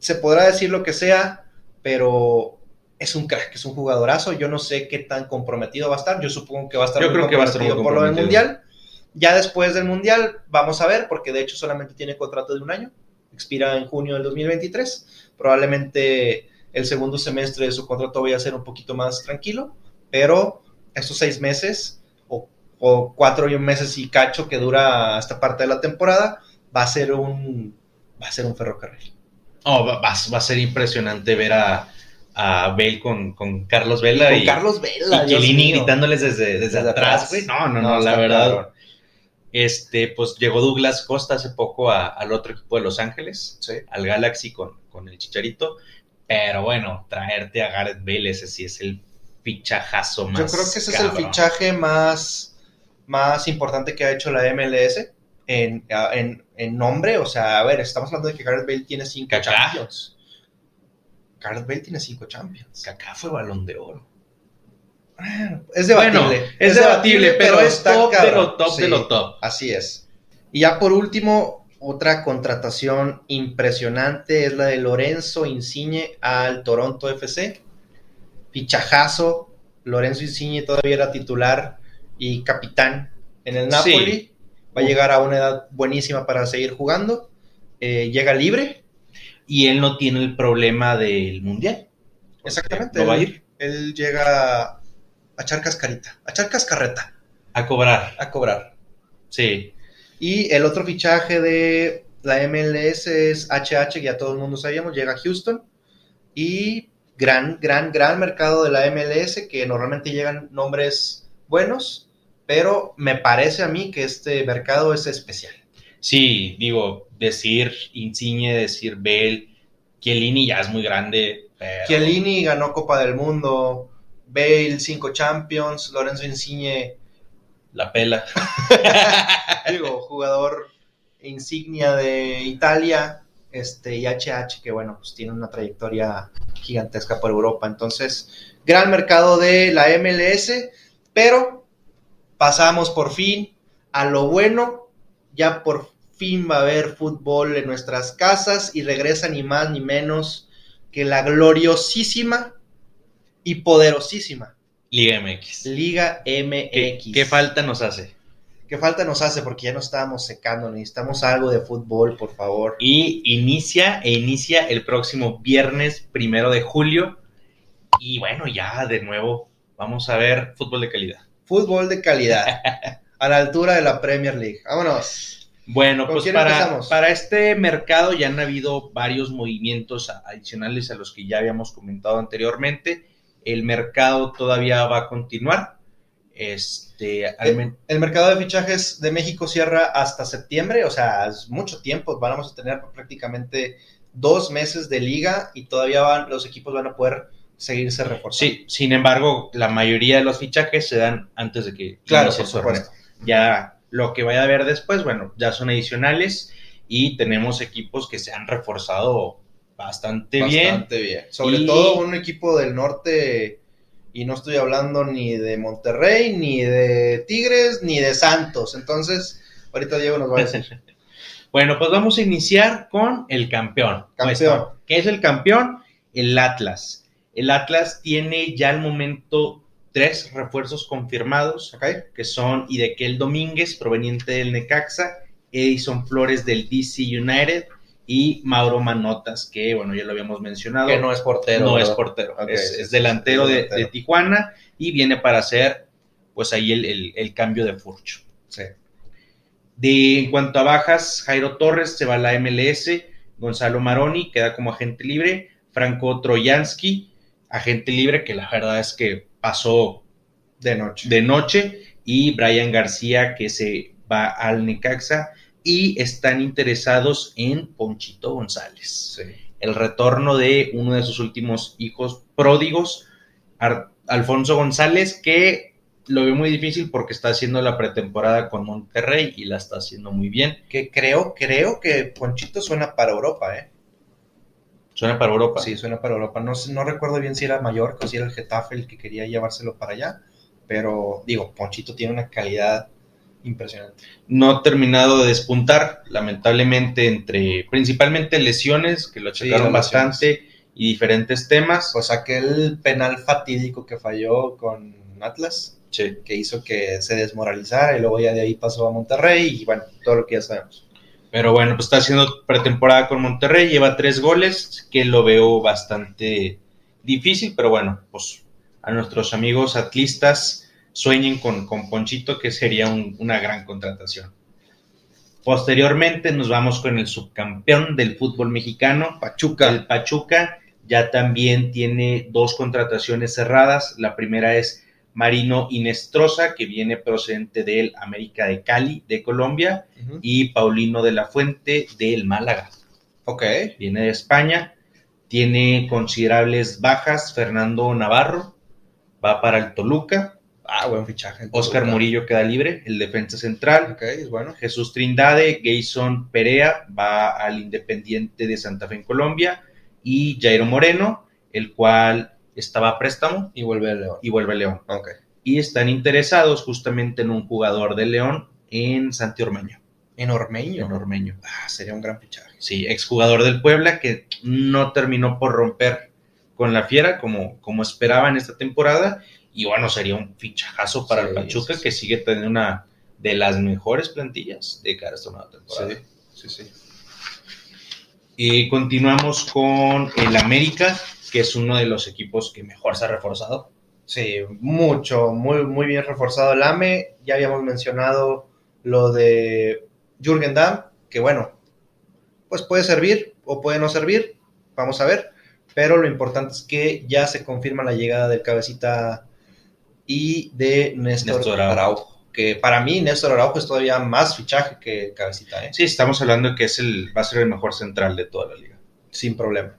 se podrá decir lo que sea, pero es un crack, es un jugadorazo. Yo no sé qué tan comprometido va a estar. Yo supongo que va a estar Yo creo que va a estar por lo del mundial. Ya después del mundial, vamos a ver, porque de hecho solamente tiene contrato de un año. Expira en junio del 2023. Probablemente el segundo semestre de su contrato vaya a ser un poquito más tranquilo, pero estos seis meses o, o cuatro meses y cacho que dura esta parte de la temporada va a ser un va a ser un ferrocarril. Oh, va, va a ser impresionante ver a, a Bale con, con Carlos Vela. Y, con Carlos Vela. Y Chiellini gritándoles desde, desde, atrás, güey. No, no, no, la verdad. Este, pues llegó Douglas Costa hace poco al otro equipo de Los Ángeles, al Galaxy con, con el Chicharito. Pero bueno, traerte a Gareth Bale, ese sí es el fichajazo más. Yo creo que ese es el fichaje más, más importante que ha hecho la MLS en, en, en nombre. O sea, a ver, estamos hablando de que Gareth Bale tiene cinco Champions. Gareth Bale tiene cinco Champions. Kaká fue balón de oro. es debatible. es, debatible, pero, es top de lo top de lo top. Así es. Y ya por último, otra contratación impresionante es la de Lorenzo Insigne al Toronto FC. Fichajazo. Lorenzo Insigne todavía era titular y capitán en el Napoli. Va a llegar a una edad buenísima para seguir jugando. Eh, llega libre y él no tiene el problema del mundial. Exactamente. No va a ir. Él llega a echar cascarita, a echar cascarreta. A cobrar. A cobrar. Sí. Y el otro fichaje de la MLS es HH, que ya todo el mundo sabíamos, llega a Houston. Y gran, gran, gran mercado de la MLS, que normalmente llegan nombres buenos, pero me parece a mí que este mercado es especial. Sí, digo, decir Insigne, decir Bale, Chiellini ya es muy grande. Pero... Chiellini ganó Copa del Mundo, Bale cinco Champions, Lorenzo Insigne la pela. digo, jugador insignia de Italia, este, y HH, que bueno, pues tiene una trayectoria gigantesca por Europa. Entonces, gran mercado de la MLS, pero pasamos por fin a lo bueno, ya por fin va a haber fútbol en nuestras casas y regresa ni más ni menos que la gloriosísima y poderosísima Liga MX. Liga MX. ¿Qué, qué falta nos hace? ¿Qué falta nos hace? Porque ya nos estábamos secando, necesitamos algo de fútbol, por favor. Y inicia e inicia el próximo viernes primero de julio. Y bueno, ya de nuevo vamos a ver fútbol de calidad. Fútbol de calidad. a la altura de la Premier League. Vámonos. Bueno, ¿Con pues para, empezamos? para este mercado ya han habido varios movimientos adicionales a los que ya habíamos comentado anteriormente. El mercado todavía va a continuar. Este, El mercado de fichajes de México cierra hasta septiembre, o sea, es mucho tiempo. Vamos a tener prácticamente dos meses de liga y todavía van, los equipos van a poder seguirse reforzando. sí, sin embargo, la mayoría de los fichajes se dan antes de que claro, por supuesto. Ya lo que vaya a haber después, bueno, ya son adicionales y tenemos equipos que se han reforzado bastante, bien. Bastante bien. Sobre Y- todo un equipo del norte, y no estoy hablando ni de Monterrey, ni de Tigres, ni de Santos. Entonces, ahorita Diego nos va a decir. Bueno, pues vamos a iniciar con el campeón. Campeón. Nuestro- ¿Qué es el campeón? El Atlas. El Atlas tiene ya al momento tres refuerzos confirmados, que son Idequel Domínguez, proveniente del Necaxa, Edison Flores del DC United y Mauro Manotas, que bueno, ya lo habíamos mencionado. Que no es portero. no es portero, es, delantero, de, delantero. de Tijuana y viene para hacer pues ahí el, el- el cambio de Furcho. Sí. De, en cuanto a bajas, Jairo Torres se va a la MLS, Gonzalo Maroni queda como agente libre, Franco Troyansky, agente libre, que la verdad es que pasó De noche. de noche, y Brian García, que se va al Necaxa, y están interesados en Ponchito González Sí. el retorno de uno de sus últimos hijos pródigos, Ar- Alfonso González, que lo veo muy difícil porque está haciendo la pretemporada con Monterrey y la está haciendo muy bien. Que creo, creo que Ponchito suena para Europa, ¿eh? Suena para Europa. Sí, suena para Europa. No, recuerdo bien si era Mallorca o si era el Getafe el que quería llevárselo para allá. Pero digo, Ponchito tiene una calidad impresionante. No ha terminado de despuntar, lamentablemente, entre principalmente lesiones, que lo Sí, lesiones. bastante, y diferentes temas. Pues aquel penal fatídico que falló con Atlas, Sí. que hizo que se desmoralizara y luego ya de ahí pasó a Monterrey y bueno, todo lo que ya sabemos. Pero bueno, pues está haciendo pretemporada con Monterrey, lleva tres goles, que lo veo bastante difícil, pero bueno, pues a nuestros amigos atlistas sueñen con, con Ponchito, que sería un- una gran contratación. Posteriormente nos vamos con el subcampeón del fútbol mexicano, Pachuca. el Pachuca, ya también tiene dos contrataciones cerradas. La primera es Marino Inestrosa, que viene procedente del América de Cali, de Colombia, y Paulino de la Fuente del Málaga. Ok. Viene de España, tiene considerables bajas. Fernando Navarro va para el Toluca. Ah, buen fichaje. Oscar Murillo queda libre, el defensa central. Ok, es bueno. Jesús Trindade, Gayson Perea va al Independiente de Santa Fe en Colombia. Y Jairo Moreno, el cual estaba a préstamo Y vuelve el León. y vuelve a León. Ok. Y están interesados justamente en un jugador de León en Santi Ormeño. En Ormeño. En Ormeño. Ah, sería un gran fichaje. Sí, exjugador del Puebla que no terminó por romper con la fiera como, como esperaba en esta temporada. Y bueno, sería un fichajazo para Sí, el Pachuca sí, sí. que sigue teniendo una de las mejores plantillas de cara a esta nueva temporada. Sí, sí, sí. Y continuamos con el América, que es uno de los equipos que mejor se ha reforzado. Sí, mucho, muy, muy bien reforzado el AME. Ya habíamos mencionado lo de Jürgen Damm, que bueno, pues puede servir o puede no servir, vamos a ver. Pero lo importante es que ya se confirma la llegada del cabecita y de Néstor, Néstor Araujo. Que para mí Néstor Araujo es todavía más fichaje que cabecita, ¿eh? Sí, estamos hablando de que es el, va a ser el mejor central de toda la liga. sin problema.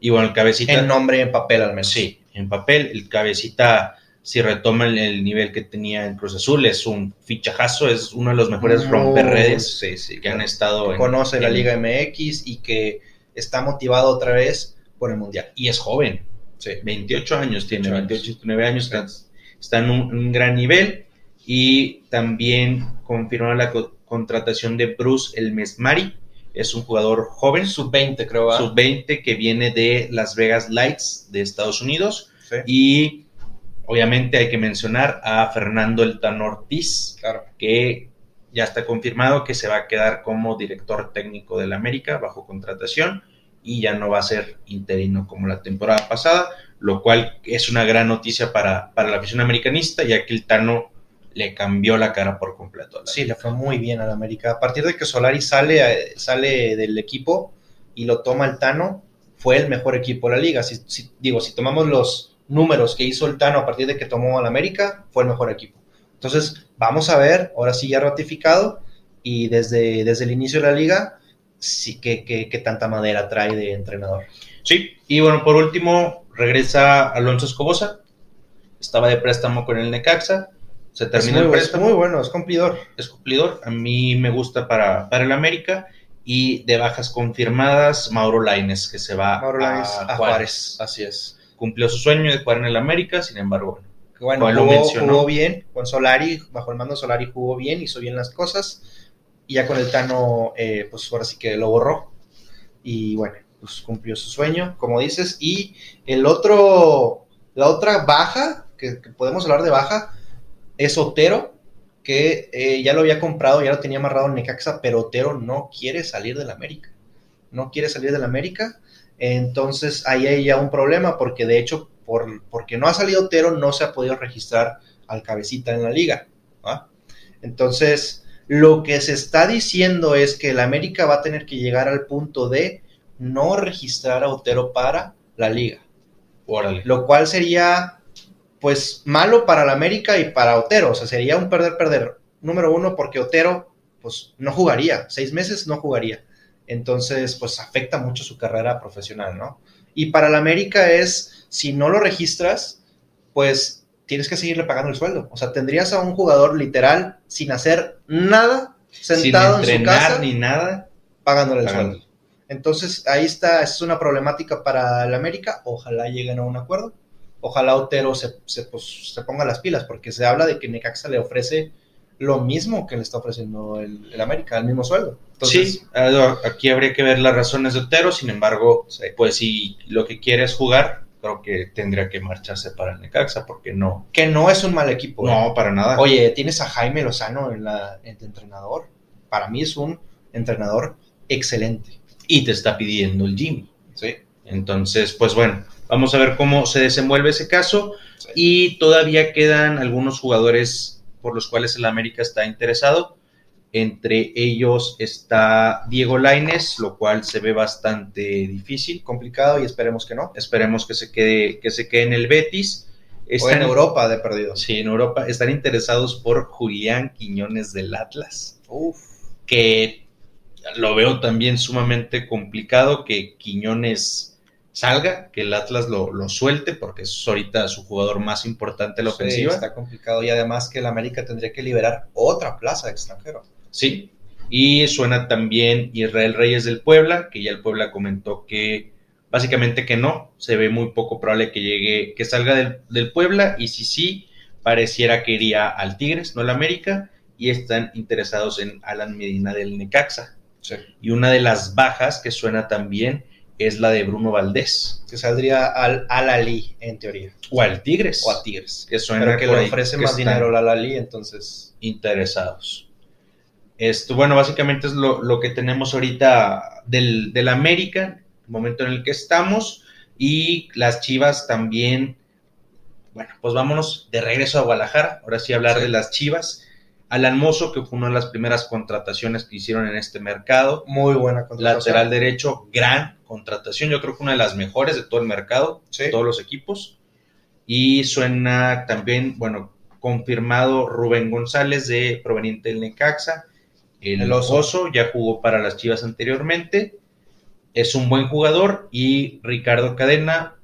Y bueno, el cabecita. En nombre en papel al menos. Sí, en papel, el cabecita, si retoma el, el nivel que tenía en Cruz Azul, es un fichajazo, es uno de los mejores Muy- romperredes sí, sí, que han estado que en- conoce la en- Liga MX y que está motivado otra vez por el Mundial. Y es joven, Sí. 28 años tiene, 28 años. 28, 29 años, está, está en un, un gran nivel. Y también confirmaron la contratación de Bruce El Mesmari. Es un jugador joven. Sub-20, creo. Sub-20 que viene de Las Vegas Lights de Estados Unidos. Y obviamente hay que mencionar a Fernando El Tan Ortiz, claro. que ya está confirmado que se va a quedar como director técnico del América bajo contratación y ya no va a ser interino como la temporada pasada, lo cual es una gran noticia para, para la afición americanista, ya que el Tano le cambió la cara por completo. Sí, le fue muy bien al América. A partir de que Solari sale, eh, sale del equipo y lo toma el Tano, fue el mejor equipo de la liga. Si, digo, si tomamos los números que hizo el Tano a partir de que tomó al América, fue el mejor equipo. Entonces, vamos a ver, ahora sí ya ratificado, y desde, desde el inicio de la liga, sí que, que, tanta madera trae de entrenador. Sí, y bueno, por último, regresa Alonso Escobosa, estaba de préstamo con el Necaxa, se terminó el préstamo. muy bueno, es cumplidor. Es cumplidor, a mí me gusta para, para el América, y de bajas confirmadas, Mauro Laines, que se va a, Juárez. Así es. Cumplió su sueño de jugar en el América, sin embargo, bueno, jugó, jugó, bien con Solari, bajo el mando Solari jugó bien, hizo bien las cosas y ya con el Tano, eh, pues ahora sí que lo borró. Y bueno, pues cumplió su sueño, como dices. Y el otro, la otra baja, que, podemos hablar de baja, es Otero, que eh, ya lo había comprado, ya lo tenía amarrado en Necaxa, pero Otero no quiere salir del América. No quiere salir del América. Entonces ahí hay ya un problema, porque de hecho, por, porque no ha salido Otero, no se ha podido registrar al cabecita en la liga. Entonces, lo que se está diciendo es que el América va a tener que llegar al punto de no registrar a Otero para la liga. Lo cual sería, pues, malo para el América y para Otero. O sea, sería un perder-perder. Número uno, porque Otero, pues, no jugaría. Seis meses no jugaría. Entonces, pues, afecta mucho su carrera profesional, ¿no? Y para el América es, si no lo registras, pues tienes que seguirle pagando el sueldo. O sea, tendrías a un jugador literal sin hacer nada, sentado en su casa, ni nada, pagándole el sueldo. Entonces, ahí está, es una problemática para el América. Ojalá lleguen a un acuerdo. Ojalá Otero se, se, pues, se ponga las pilas, porque se habla de que Necaxa le ofrece lo mismo que le está ofreciendo el, América, el mismo sueldo. sí, aquí habría que ver las razones de Otero, sin embargo, pues si lo que quiere es jugar, creo que tendría que marcharse para el Necaxa porque no. Que no es un mal equipo. No, ¿eh? para nada. Oye, tienes a Jaime Lozano en, la, en entrenador. Para mí es un entrenador excelente. Y te está pidiendo el Jimmy. Sí. Entonces, pues bueno, vamos a ver cómo se desenvuelve ese caso. Y todavía quedan algunos jugadores por los cuales el América está interesado. Entre ellos está Diego Laines, lo cual se ve bastante difícil. Complicado y esperemos que no. Esperemos que se quede, que se quede en el Betis. Está en Europa de perdido. Sí, en Europa. Están interesados por Julián Quiñones del Atlas. Uf. Que lo veo también sumamente complicado que Quiñones salga, que el Atlas lo, lo, suelte, porque es ahorita su jugador más importante en la ofensiva. Está complicado y además que el América tendría que liberar otra plaza de extranjero. Sí, y suena también Israel Reyes del Puebla, que ya el Puebla comentó que básicamente que no, se ve muy poco probable que llegue, que salga del, Puebla, y si sí, pareciera que iría al Tigres, no al América, y están interesados en Alan Medina del Necaxa. Y una de las bajas que suena también es la de Bruno Valdés. Que saldría al Alali, en teoría. O al Tigres. O a Tigres. Que suena Pero que le ofrece más dinero al Alali, entonces. Interesados. Esto, bueno, básicamente es lo, que tenemos ahorita del, del, América, el momento en el que estamos, y las Chivas también. Bueno, pues vámonos de regreso a Guadalajara, ahora sí hablar de las Chivas. Alan Mozo, que fue una de las primeras contrataciones que hicieron en este mercado. Muy buena contratación. Lateral derecho, gran contratación, yo creo que una de las mejores de todo el mercado, de todos los equipos. Y suena también, bueno, confirmado Rubén González de proveniente del Necaxa el, Oso. ya jugó para las Chivas anteriormente. Es un buen jugador y Ricardo Cadena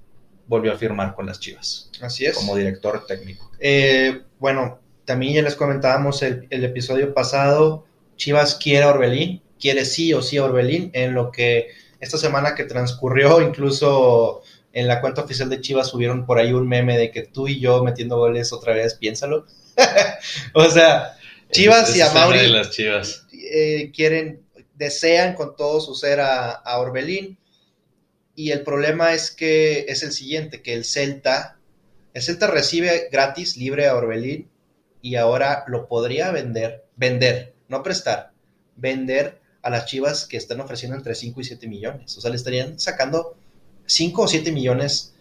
volvió a firmar con las Chivas. Así es. Como director técnico. Eh, bueno, también ya les comentábamos el, episodio pasado. Chivas quiere a Orbelín, quiere sí o sí a Orbelín, en lo que esta semana que transcurrió, incluso en la cuenta oficial de Chivas subieron por ahí un meme de que tú y yo metiendo goles otra vez, piénsalo. o sea, Chivas y a Mauri de las Chivas. eh, quieren, desean con todo su ser a, a Orbelín. Y el problema es que es el siguiente, que el Celta, el Celta recibe gratis, libre a Orbelín, y ahora lo podría vender, vender, no prestar, vender a las Chivas que están ofreciendo entre 5 y 7 millones. O sea, le estarían sacando 5 o 7 millones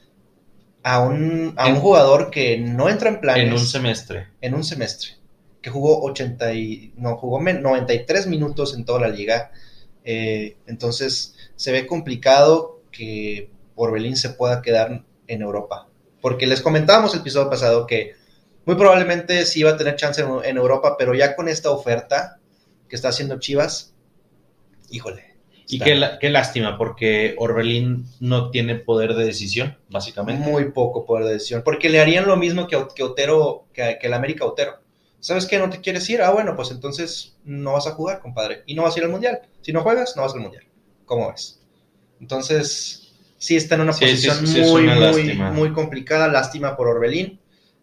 a un, a un jugador que no entra en planes En un semestre. en un semestre, que jugó 80 y, no, jugó men- 93 minutos en toda la liga. Eh, entonces se ve complicado que Orbelín se pueda quedar en Europa. Porque les comentábamos el episodio pasado que muy probablemente sí iba a tener chance en, en Europa, pero ya con esta oferta que está haciendo Chivas, híjole. Y qué, lástima, porque Orbelín no tiene poder de decisión, básicamente. muy poco poder de decisión. Porque le harían lo mismo que, que Otero, que, que el América Otero. ¿Sabes qué? ¿No te quieres ir? Ah, bueno, pues entonces no vas a jugar, compadre. Y no vas a ir al Mundial. Si no juegas, no vas al Mundial. ¿Cómo ves? Entonces, sí está en una Sí, posición sí, muy, una muy, muy complicada. Lástima por Orbelín.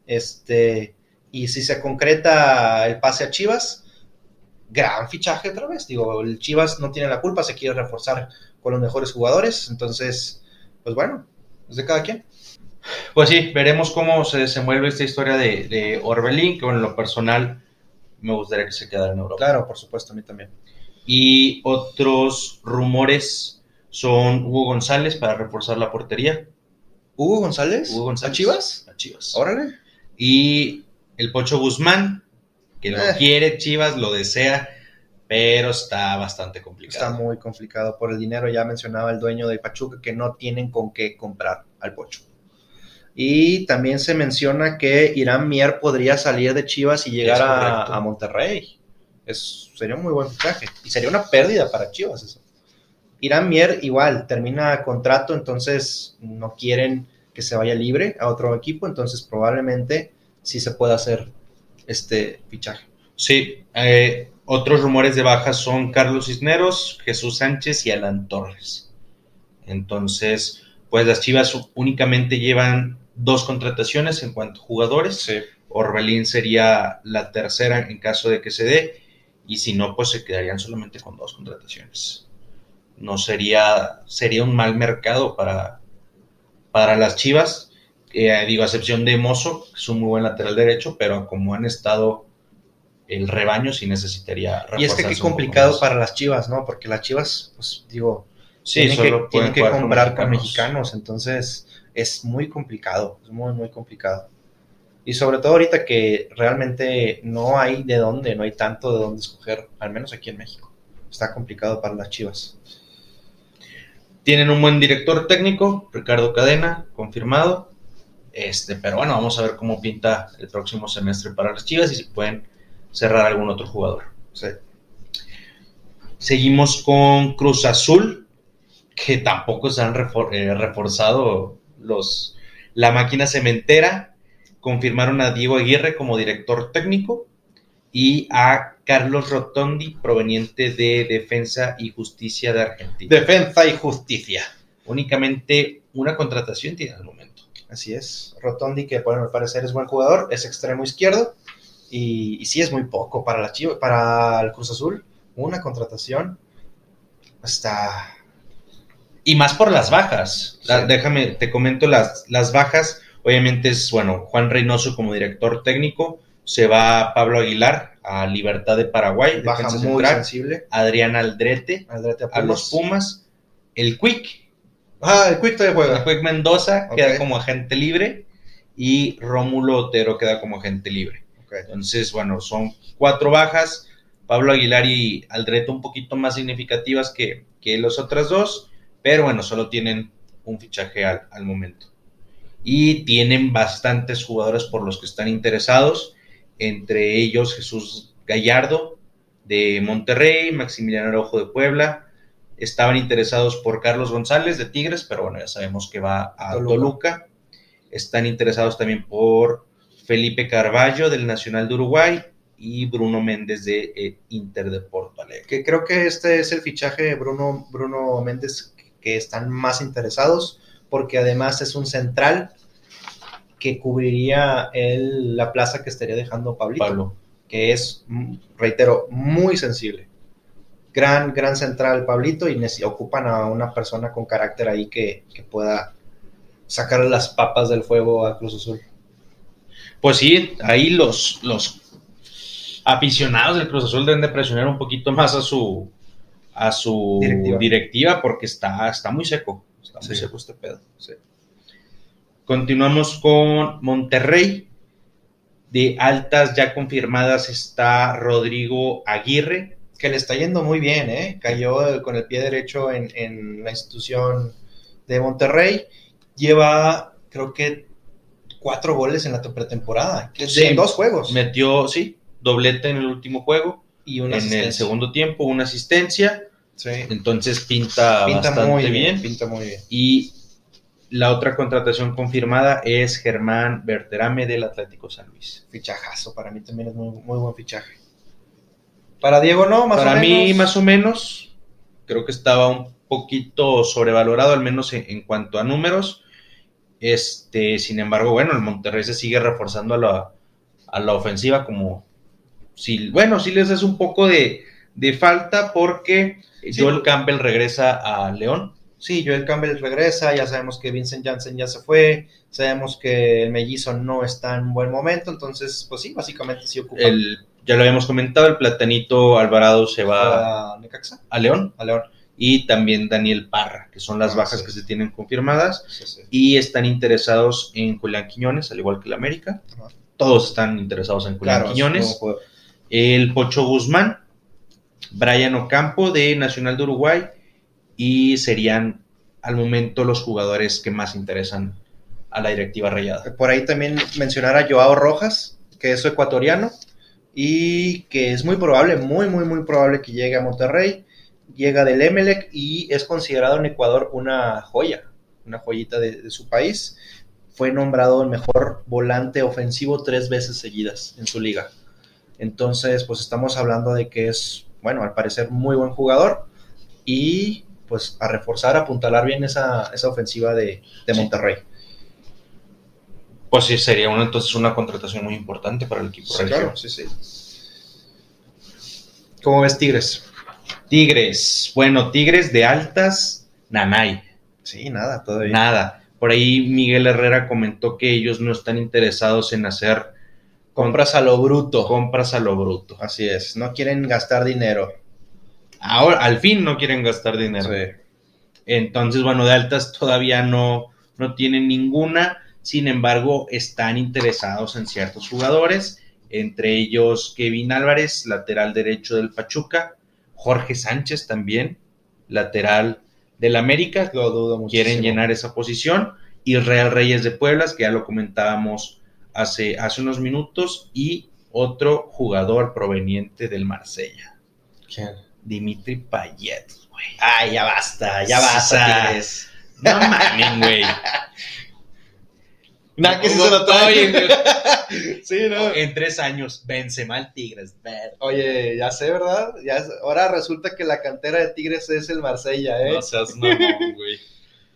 Este, y si se concreta el pase a Chivas, gran fichaje otra vez. Digo, el Chivas no tiene la culpa, se quiere reforzar con los mejores jugadores. Entonces, pues bueno, es de cada quien. Pues sí, veremos cómo se desenvuelve esta historia de, de Orbelín, que bueno, en lo personal me gustaría que se quedara en Europa. Claro, por supuesto, a mí también. Y otros rumores son Hugo González para reforzar la portería. ¿Hugo González? Hugo González. ¿A Chivas? A Chivas. Órale. Y el Pocho Guzmán, que lo Eh. quiere Chivas, lo desea, pero está bastante complicado. Está muy complicado por el dinero. Ya mencionaba el dueño de Pachuca que no tienen con qué comprar al Pocho. Y también se menciona que Irán Mier podría salir de Chivas y llegar a, Monterrey. Es, sería un muy buen fichaje. Y sería una pérdida para Chivas eso. Irán Mier igual, termina contrato, entonces no quieren que se vaya libre a otro equipo, entonces probablemente sí se pueda hacer este fichaje. Sí, eh, otros rumores de bajas son Carlos Cisneros, Jesús Sánchez y Alan Torres. Entonces, pues las Chivas únicamente llevan dos contrataciones en cuanto a jugadores. Orbelín sería la tercera en caso de que se dé, y si no, pues se quedarían solamente con dos contrataciones. No sería, sería un mal mercado para, para las Chivas, eh, digo, a excepción de Mozo, que es un muy buen lateral derecho, pero como han estado el rebaño, sí necesitaría Y es que qué complicado para las Chivas, ¿no? Porque las Chivas, pues digo, Sí, tienen que, tienen que comprar con mexicanos, entonces es muy complicado, es muy, muy complicado. Y sobre todo ahorita que realmente no hay de dónde, no hay tanto de dónde escoger, al menos aquí en México. Está complicado para las Chivas. Tienen un buen director técnico, Ricardo Cadena, confirmado. Este, pero bueno, vamos a ver cómo pinta el próximo semestre para las Chivas y si pueden cerrar algún otro jugador. Seguimos con Cruz Azul, que tampoco se han eh, reforzado los la máquina cementera. Confirmaron a Diego Aguirre como director técnico y a Carlos Rotondi, proveniente de Defensa y Justicia de Argentina. Defensa y justicia. Únicamente una contratación tiene al momento. Así es. Rotondi, que bueno, al parecer es buen jugador, es extremo izquierdo. Y, y sí es muy poco para la Chivas, para el Cruz Azul. Una contratación. Hasta. Y más por las bajas. La- déjame, te comento las, las bajas. Obviamente es, bueno, Juan Reynoso como director técnico. Se va Pablo Aguilar a Libertad de Paraguay. Baja defensa muy central. sensible. Adrián Aldrete Aldrete a a los Pumas. El Quick. Ah, el Quick todavía El juega. Quick Mendoza queda como agente libre. Y Rómulo Otero queda como agente libre. Entonces, bueno, son cuatro bajas. Pablo Aguilar y Aldrete un poquito más significativas que, que los otras dos, pero bueno, solo tienen un fichaje al, al momento. Y tienen bastantes jugadores por los que están interesados, entre ellos Jesús Gallardo de Monterrey, Maximiliano Araujo de Puebla. Estaban interesados por Carlos González de Tigres, pero bueno, ya sabemos que va a Toluca. Toluca. Están interesados también por Felipe Carballo del Nacional de Uruguay y Bruno Méndez de eh, Inter de Porto Alegre. Que creo que este es el fichaje de Bruno, Bruno Méndez que están más interesados, porque además es un central que cubriría el, la plaza que estaría dejando Pablito, Pablo. que es, mm, reitero, muy sensible. Gran, gran central Pablito y ocupan a una persona con carácter ahí que, que pueda sacar las papas del fuego a Cruz Azul. Pues sí, ahí los, los aficionados del Cruz Azul deben de presionar un poquito más a su a su Directiva. directiva, porque está, está muy seco. Está muy Sí. seco este pedo. Continuamos con Monterrey. De altas ya confirmadas está Rodrigo Aguirre. Que le está yendo muy bien, ¿eh? Cayó con el pie derecho en, en la institución de Monterrey. Lleva, creo que, cuatro goles en la pretemporada. que Sí. en dos juegos. Metió, sí, doblete en el último juego. y una en el segundo tiempo, una asistencia. Sí. Entonces pinta, Pinta bastante muy bien. bien, pinta muy bien. Y la otra contratación confirmada es Germán Berterame del Atlético San Luis. Fichajazo, para mí también es muy, muy buen fichaje. Para Diego no, más Para o menos. mí, más o menos, creo que estaba un poquito sobrevalorado, al menos en, en cuanto a números. Este, sin embargo, bueno, el Monterrey se sigue reforzando a la, a la ofensiva como si, bueno, sí les hace un poco de, de falta porque Sí, Joel Campbell regresa a León. Sí, Joel Campbell regresa, ya sabemos que Vincent Janssen ya se fue, sabemos que el mellizo no está en un buen momento, entonces, pues sí, básicamente sí ocupa El, ya lo habíamos comentado, el platanito Alvarado se va a Necaxa, a León. a León. y también Daniel Parra, que son las Ah, bajas sí. que se tienen confirmadas Sí, sí. y están interesados en Julián Quiñones, al igual que el América. Todos están interesados en Julián Claro, Quiñones. El Pocho Guzmán, Brian Ocampo de Nacional de Uruguay y serían al momento los jugadores que más interesan a la directiva rayada. Por ahí también mencionar a Joao Rojas, que es ecuatoriano y que es muy probable, muy, muy, muy probable que llegue a Monterrey. Llega del Emelec y es considerado en Ecuador una joya, una joyita de, de su país. Fue nombrado el mejor volante ofensivo tres veces seguidas en su liga. Entonces, pues estamos hablando de que es, bueno, al parecer muy buen jugador y pues a reforzar, a apuntalar bien esa, esa ofensiva de, de. Monterrey. Pues sí, sería una, entonces una contratación muy importante para el equipo Sí, claro, sí, sí. ¿Cómo ves Tigres? Tigres, bueno, Tigres de altas, Nanay. Sí, nada, todavía. Nada. Por ahí Miguel Herrera comentó que ellos no están interesados en hacer Compras a lo bruto. compras a lo bruto. Así es, no quieren gastar dinero. Ahora, al fin no quieren gastar dinero. Sí. Entonces, bueno, de altas todavía no, no tienen ninguna. Sin embargo, están interesados en ciertos jugadores, entre ellos Kevin Álvarez, lateral derecho del Pachuca, Jorge Sánchez también, lateral del América, Lo dudo muchísimo. quieren llenar esa posición. Y Real Reyes de Pueblas, que ya lo comentábamos hace, hace unos minutos, y otro jugador proveniente del Marsella, ¿Quién? Dimitri Payet, güey. Ay, ya basta, ya basta, Tigres. No mames, güey. Nada, que No, se lo trae. oye, güey. Sí, no. En tres años, vence mal Tigres. Oye, ya sé, ¿verdad? Ya es- ahora resulta que la cantera de Tigres es el Marsella, ¿eh? No seas mamón, güey.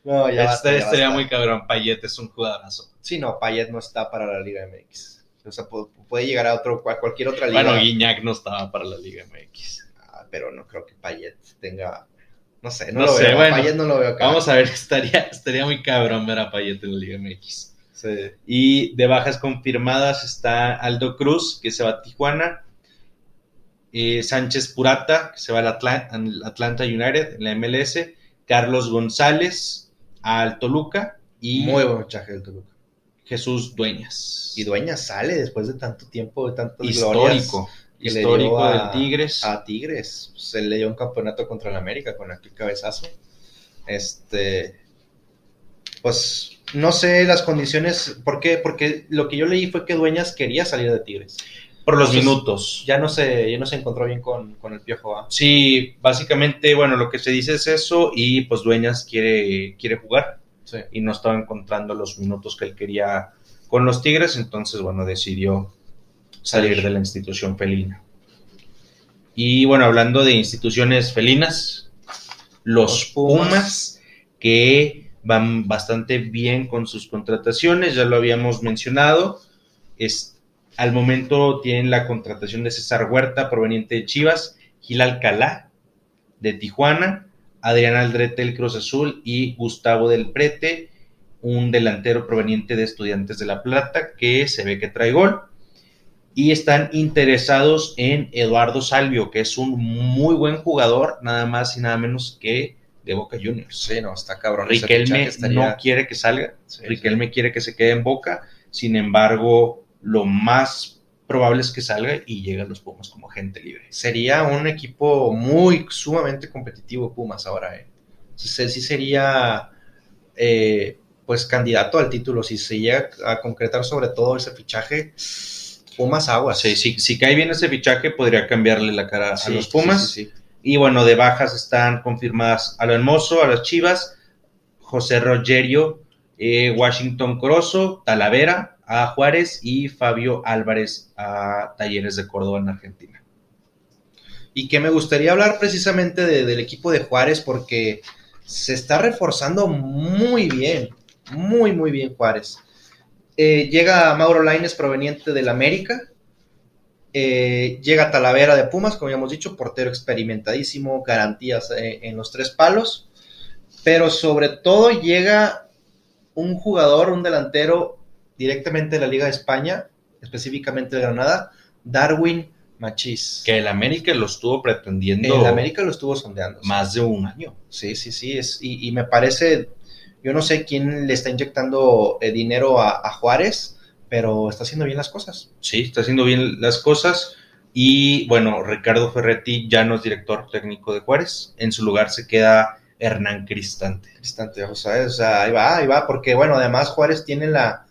No, ya basta, Este ya estaría basta. muy cabrón. Payet es un jugadorazo. Sí, no, Payet no está para la Liga MX. O sea, pu- puede llegar a otro, a cualquier otra liga. Bueno, Guiñac no estaba para la Liga MX. Pero no creo que Payet tenga. No sé, no, No lo sé, veo. bueno. Payet no lo veo acá. Vamos a ver, estaría, estaría muy cabrón ver a Payet en la Liga MX. Sí. Y de bajas confirmadas está Aldo Cruz, que se va a Tijuana. eh, Sánchez Purata, que se va al al Atlanta United en la MLS. Carlos González al Toluca. Y Muy buen fichaje del Toluca. Jesús Dueñas. Y Dueña sale después de tanto tiempo, de tantas glorias histórico. que le Histórico dio a- del Tigres. a Tigres. Se le dio un campeonato contra el América con aquel cabezazo. Este. Pues no sé las condiciones. ¿Por qué? Porque lo que yo leí fue que Dueñas quería salir de Tigres. por los Entonces, minutos. Ya no se, ya no se encontró bien con, con el piojo. ¿ah? Sí, básicamente, bueno, lo que se dice es eso y pues Dueñas quiere, quiere jugar Sí. y no estaba encontrando los minutos que él quería con los Tigres, entonces, bueno, decidió salir de la institución felina. Y bueno, hablando de instituciones felinas, los. Pumas que van bastante bien con sus contrataciones, ya lo habíamos mencionado. Es, al momento tienen la contratación de César Huerta, proveniente de Chivas, Gil Alcalá, de Tijuana, Adrián Aldrete del Cruz Azul y Gustavo del Prete, un delantero proveniente de Estudiantes de La Plata, que se ve que trae gol. Y están interesados en Eduardo Salvio, que es un muy buen jugador, nada más y nada menos que de Boca Juniors. Sí, no, está cabrón. Riquelme estaría... no quiere que salga, sí, Riquelme sí. quiere que se quede en Boca, sin embargo, lo más probable es que salga y llegue a los Pumas como agente libre. Sería un equipo muy sumamente competitivo Pumas ahora, ¿eh? Sí, sí sería eh, pues candidato al título, si se llega a concretar sobre todo ese fichaje, Pumas aguas. Sí, sí, si cae bien ese fichaje podría cambiarle la cara sí, a los Pumas. Sí, y bueno, de bajas están confirmadas a lo hermoso, a las Chivas, José Rogerio, eh, Washington Corozo, Talavera, a Juárez y Fabio Álvarez a Talleres de Córdoba en Argentina. Y que me gustaría hablar precisamente de, del equipo de Juárez porque se está reforzando muy bien, muy, muy bien Juárez. Eh, llega Mauro Laines proveniente del América, eh, llega Talavera de Pumas, como ya hemos dicho, portero experimentadísimo, garantías eh, en los tres palos, pero sobre todo llega un jugador, un delantero directamente de la Liga de España, específicamente de Granada, Darwin Machís. Que el América lo estuvo pretendiendo. El América lo estuvo sondeando. Más de un año. Sí, sí, sí. Es, y, y, me parece, yo no sé quién le está inyectando eh, dinero a, a, Juárez, pero está haciendo bien las cosas. Sí, está haciendo bien las cosas. Y bueno, Ricardo Ferretti ya no es director técnico de Juárez. En su lugar se queda Hernán Cristante. Cristante, o sea, o sea ahí va, ahí va, porque bueno, además Juárez tiene la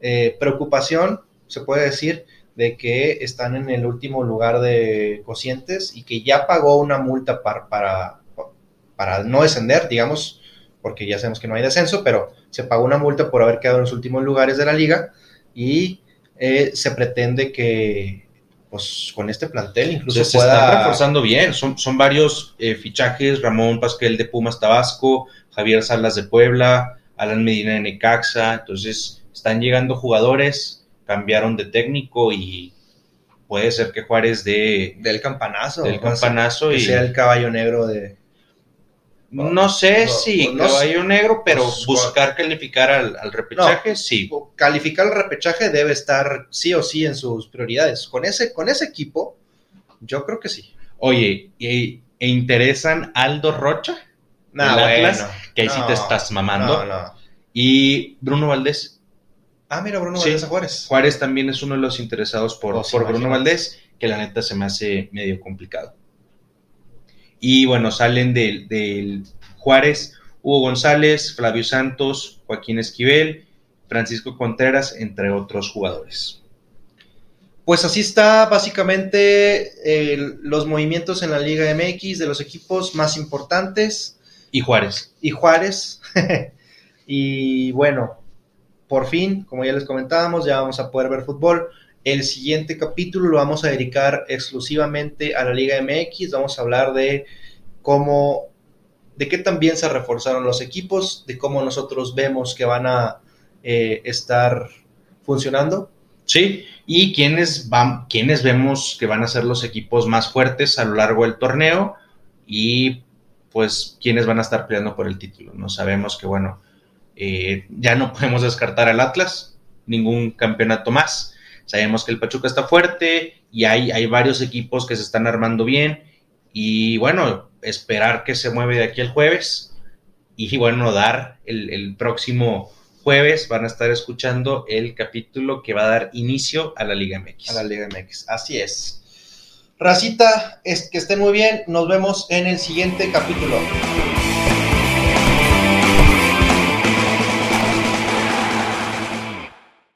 eh, preocupación, se puede decir, de que están en el último lugar de cocientes y que ya pagó una multa para, para, para, no descender, digamos, porque ya sabemos que no hay descenso, pero se pagó una multa por haber quedado en los últimos lugares de la liga y eh, se pretende que pues con este plantel incluso se pueda... está reforzando bien, son, son varios eh, fichajes, Ramón Pasquel de Pumas Tabasco, Javier Salas de Puebla, Alan Medina de Necaxa, entonces están llegando jugadores, cambiaron de técnico y puede ser que Juárez de del campanazo, del campanazo y sea el caballo negro de no sé no, si no, caballo negro, pero pues, buscar calificar al, al repechaje, no, sí. Calificar al repechaje debe estar sí o sí en sus prioridades. Con ese, con ese equipo, yo creo que sí. Oye, ¿e, e interesan Aldo Rocha? No, Atlas, bueno, que ahí sí te estás mamando. Y Bruno Valdés. Ah, mira, Bruno sí, Valdés a Juárez. Juárez también es uno de los interesados por, oh, por Bruno Valdés, que la neta se me hace medio complicado. Y bueno, salen del, del Juárez, Hugo González, Flavio Santos, Joaquín Esquivel, Francisco Contreras, entre otros jugadores. Pues así está básicamente los movimientos en la Liga MX de los equipos más importantes. Y Juárez. Y Juárez. y bueno, por fin, como ya les comentábamos, ya vamos a poder ver fútbol. El siguiente capítulo lo vamos a dedicar exclusivamente a la Liga MX. Vamos a hablar de cómo, de qué también se reforzaron los equipos, de cómo nosotros vemos que van a eh, estar funcionando. Sí, y quiénes, van, quiénes vemos que van a ser los equipos más fuertes a lo largo del torneo y pues quiénes van a estar peleando por el título. No sabemos que, bueno, eh, ya no podemos descartar al Atlas, ningún campeonato más Sabemos que el Pachuca está fuerte y hay, hay varios equipos que se están armando bien. Y bueno, esperar que se mueve de aquí el jueves. Y bueno, dar el, el próximo jueves van a estar escuchando el capítulo que va a dar inicio a la Liga MX. A la Liga MX, así es. Racita, es que estén muy bien. Nos vemos en el siguiente capítulo.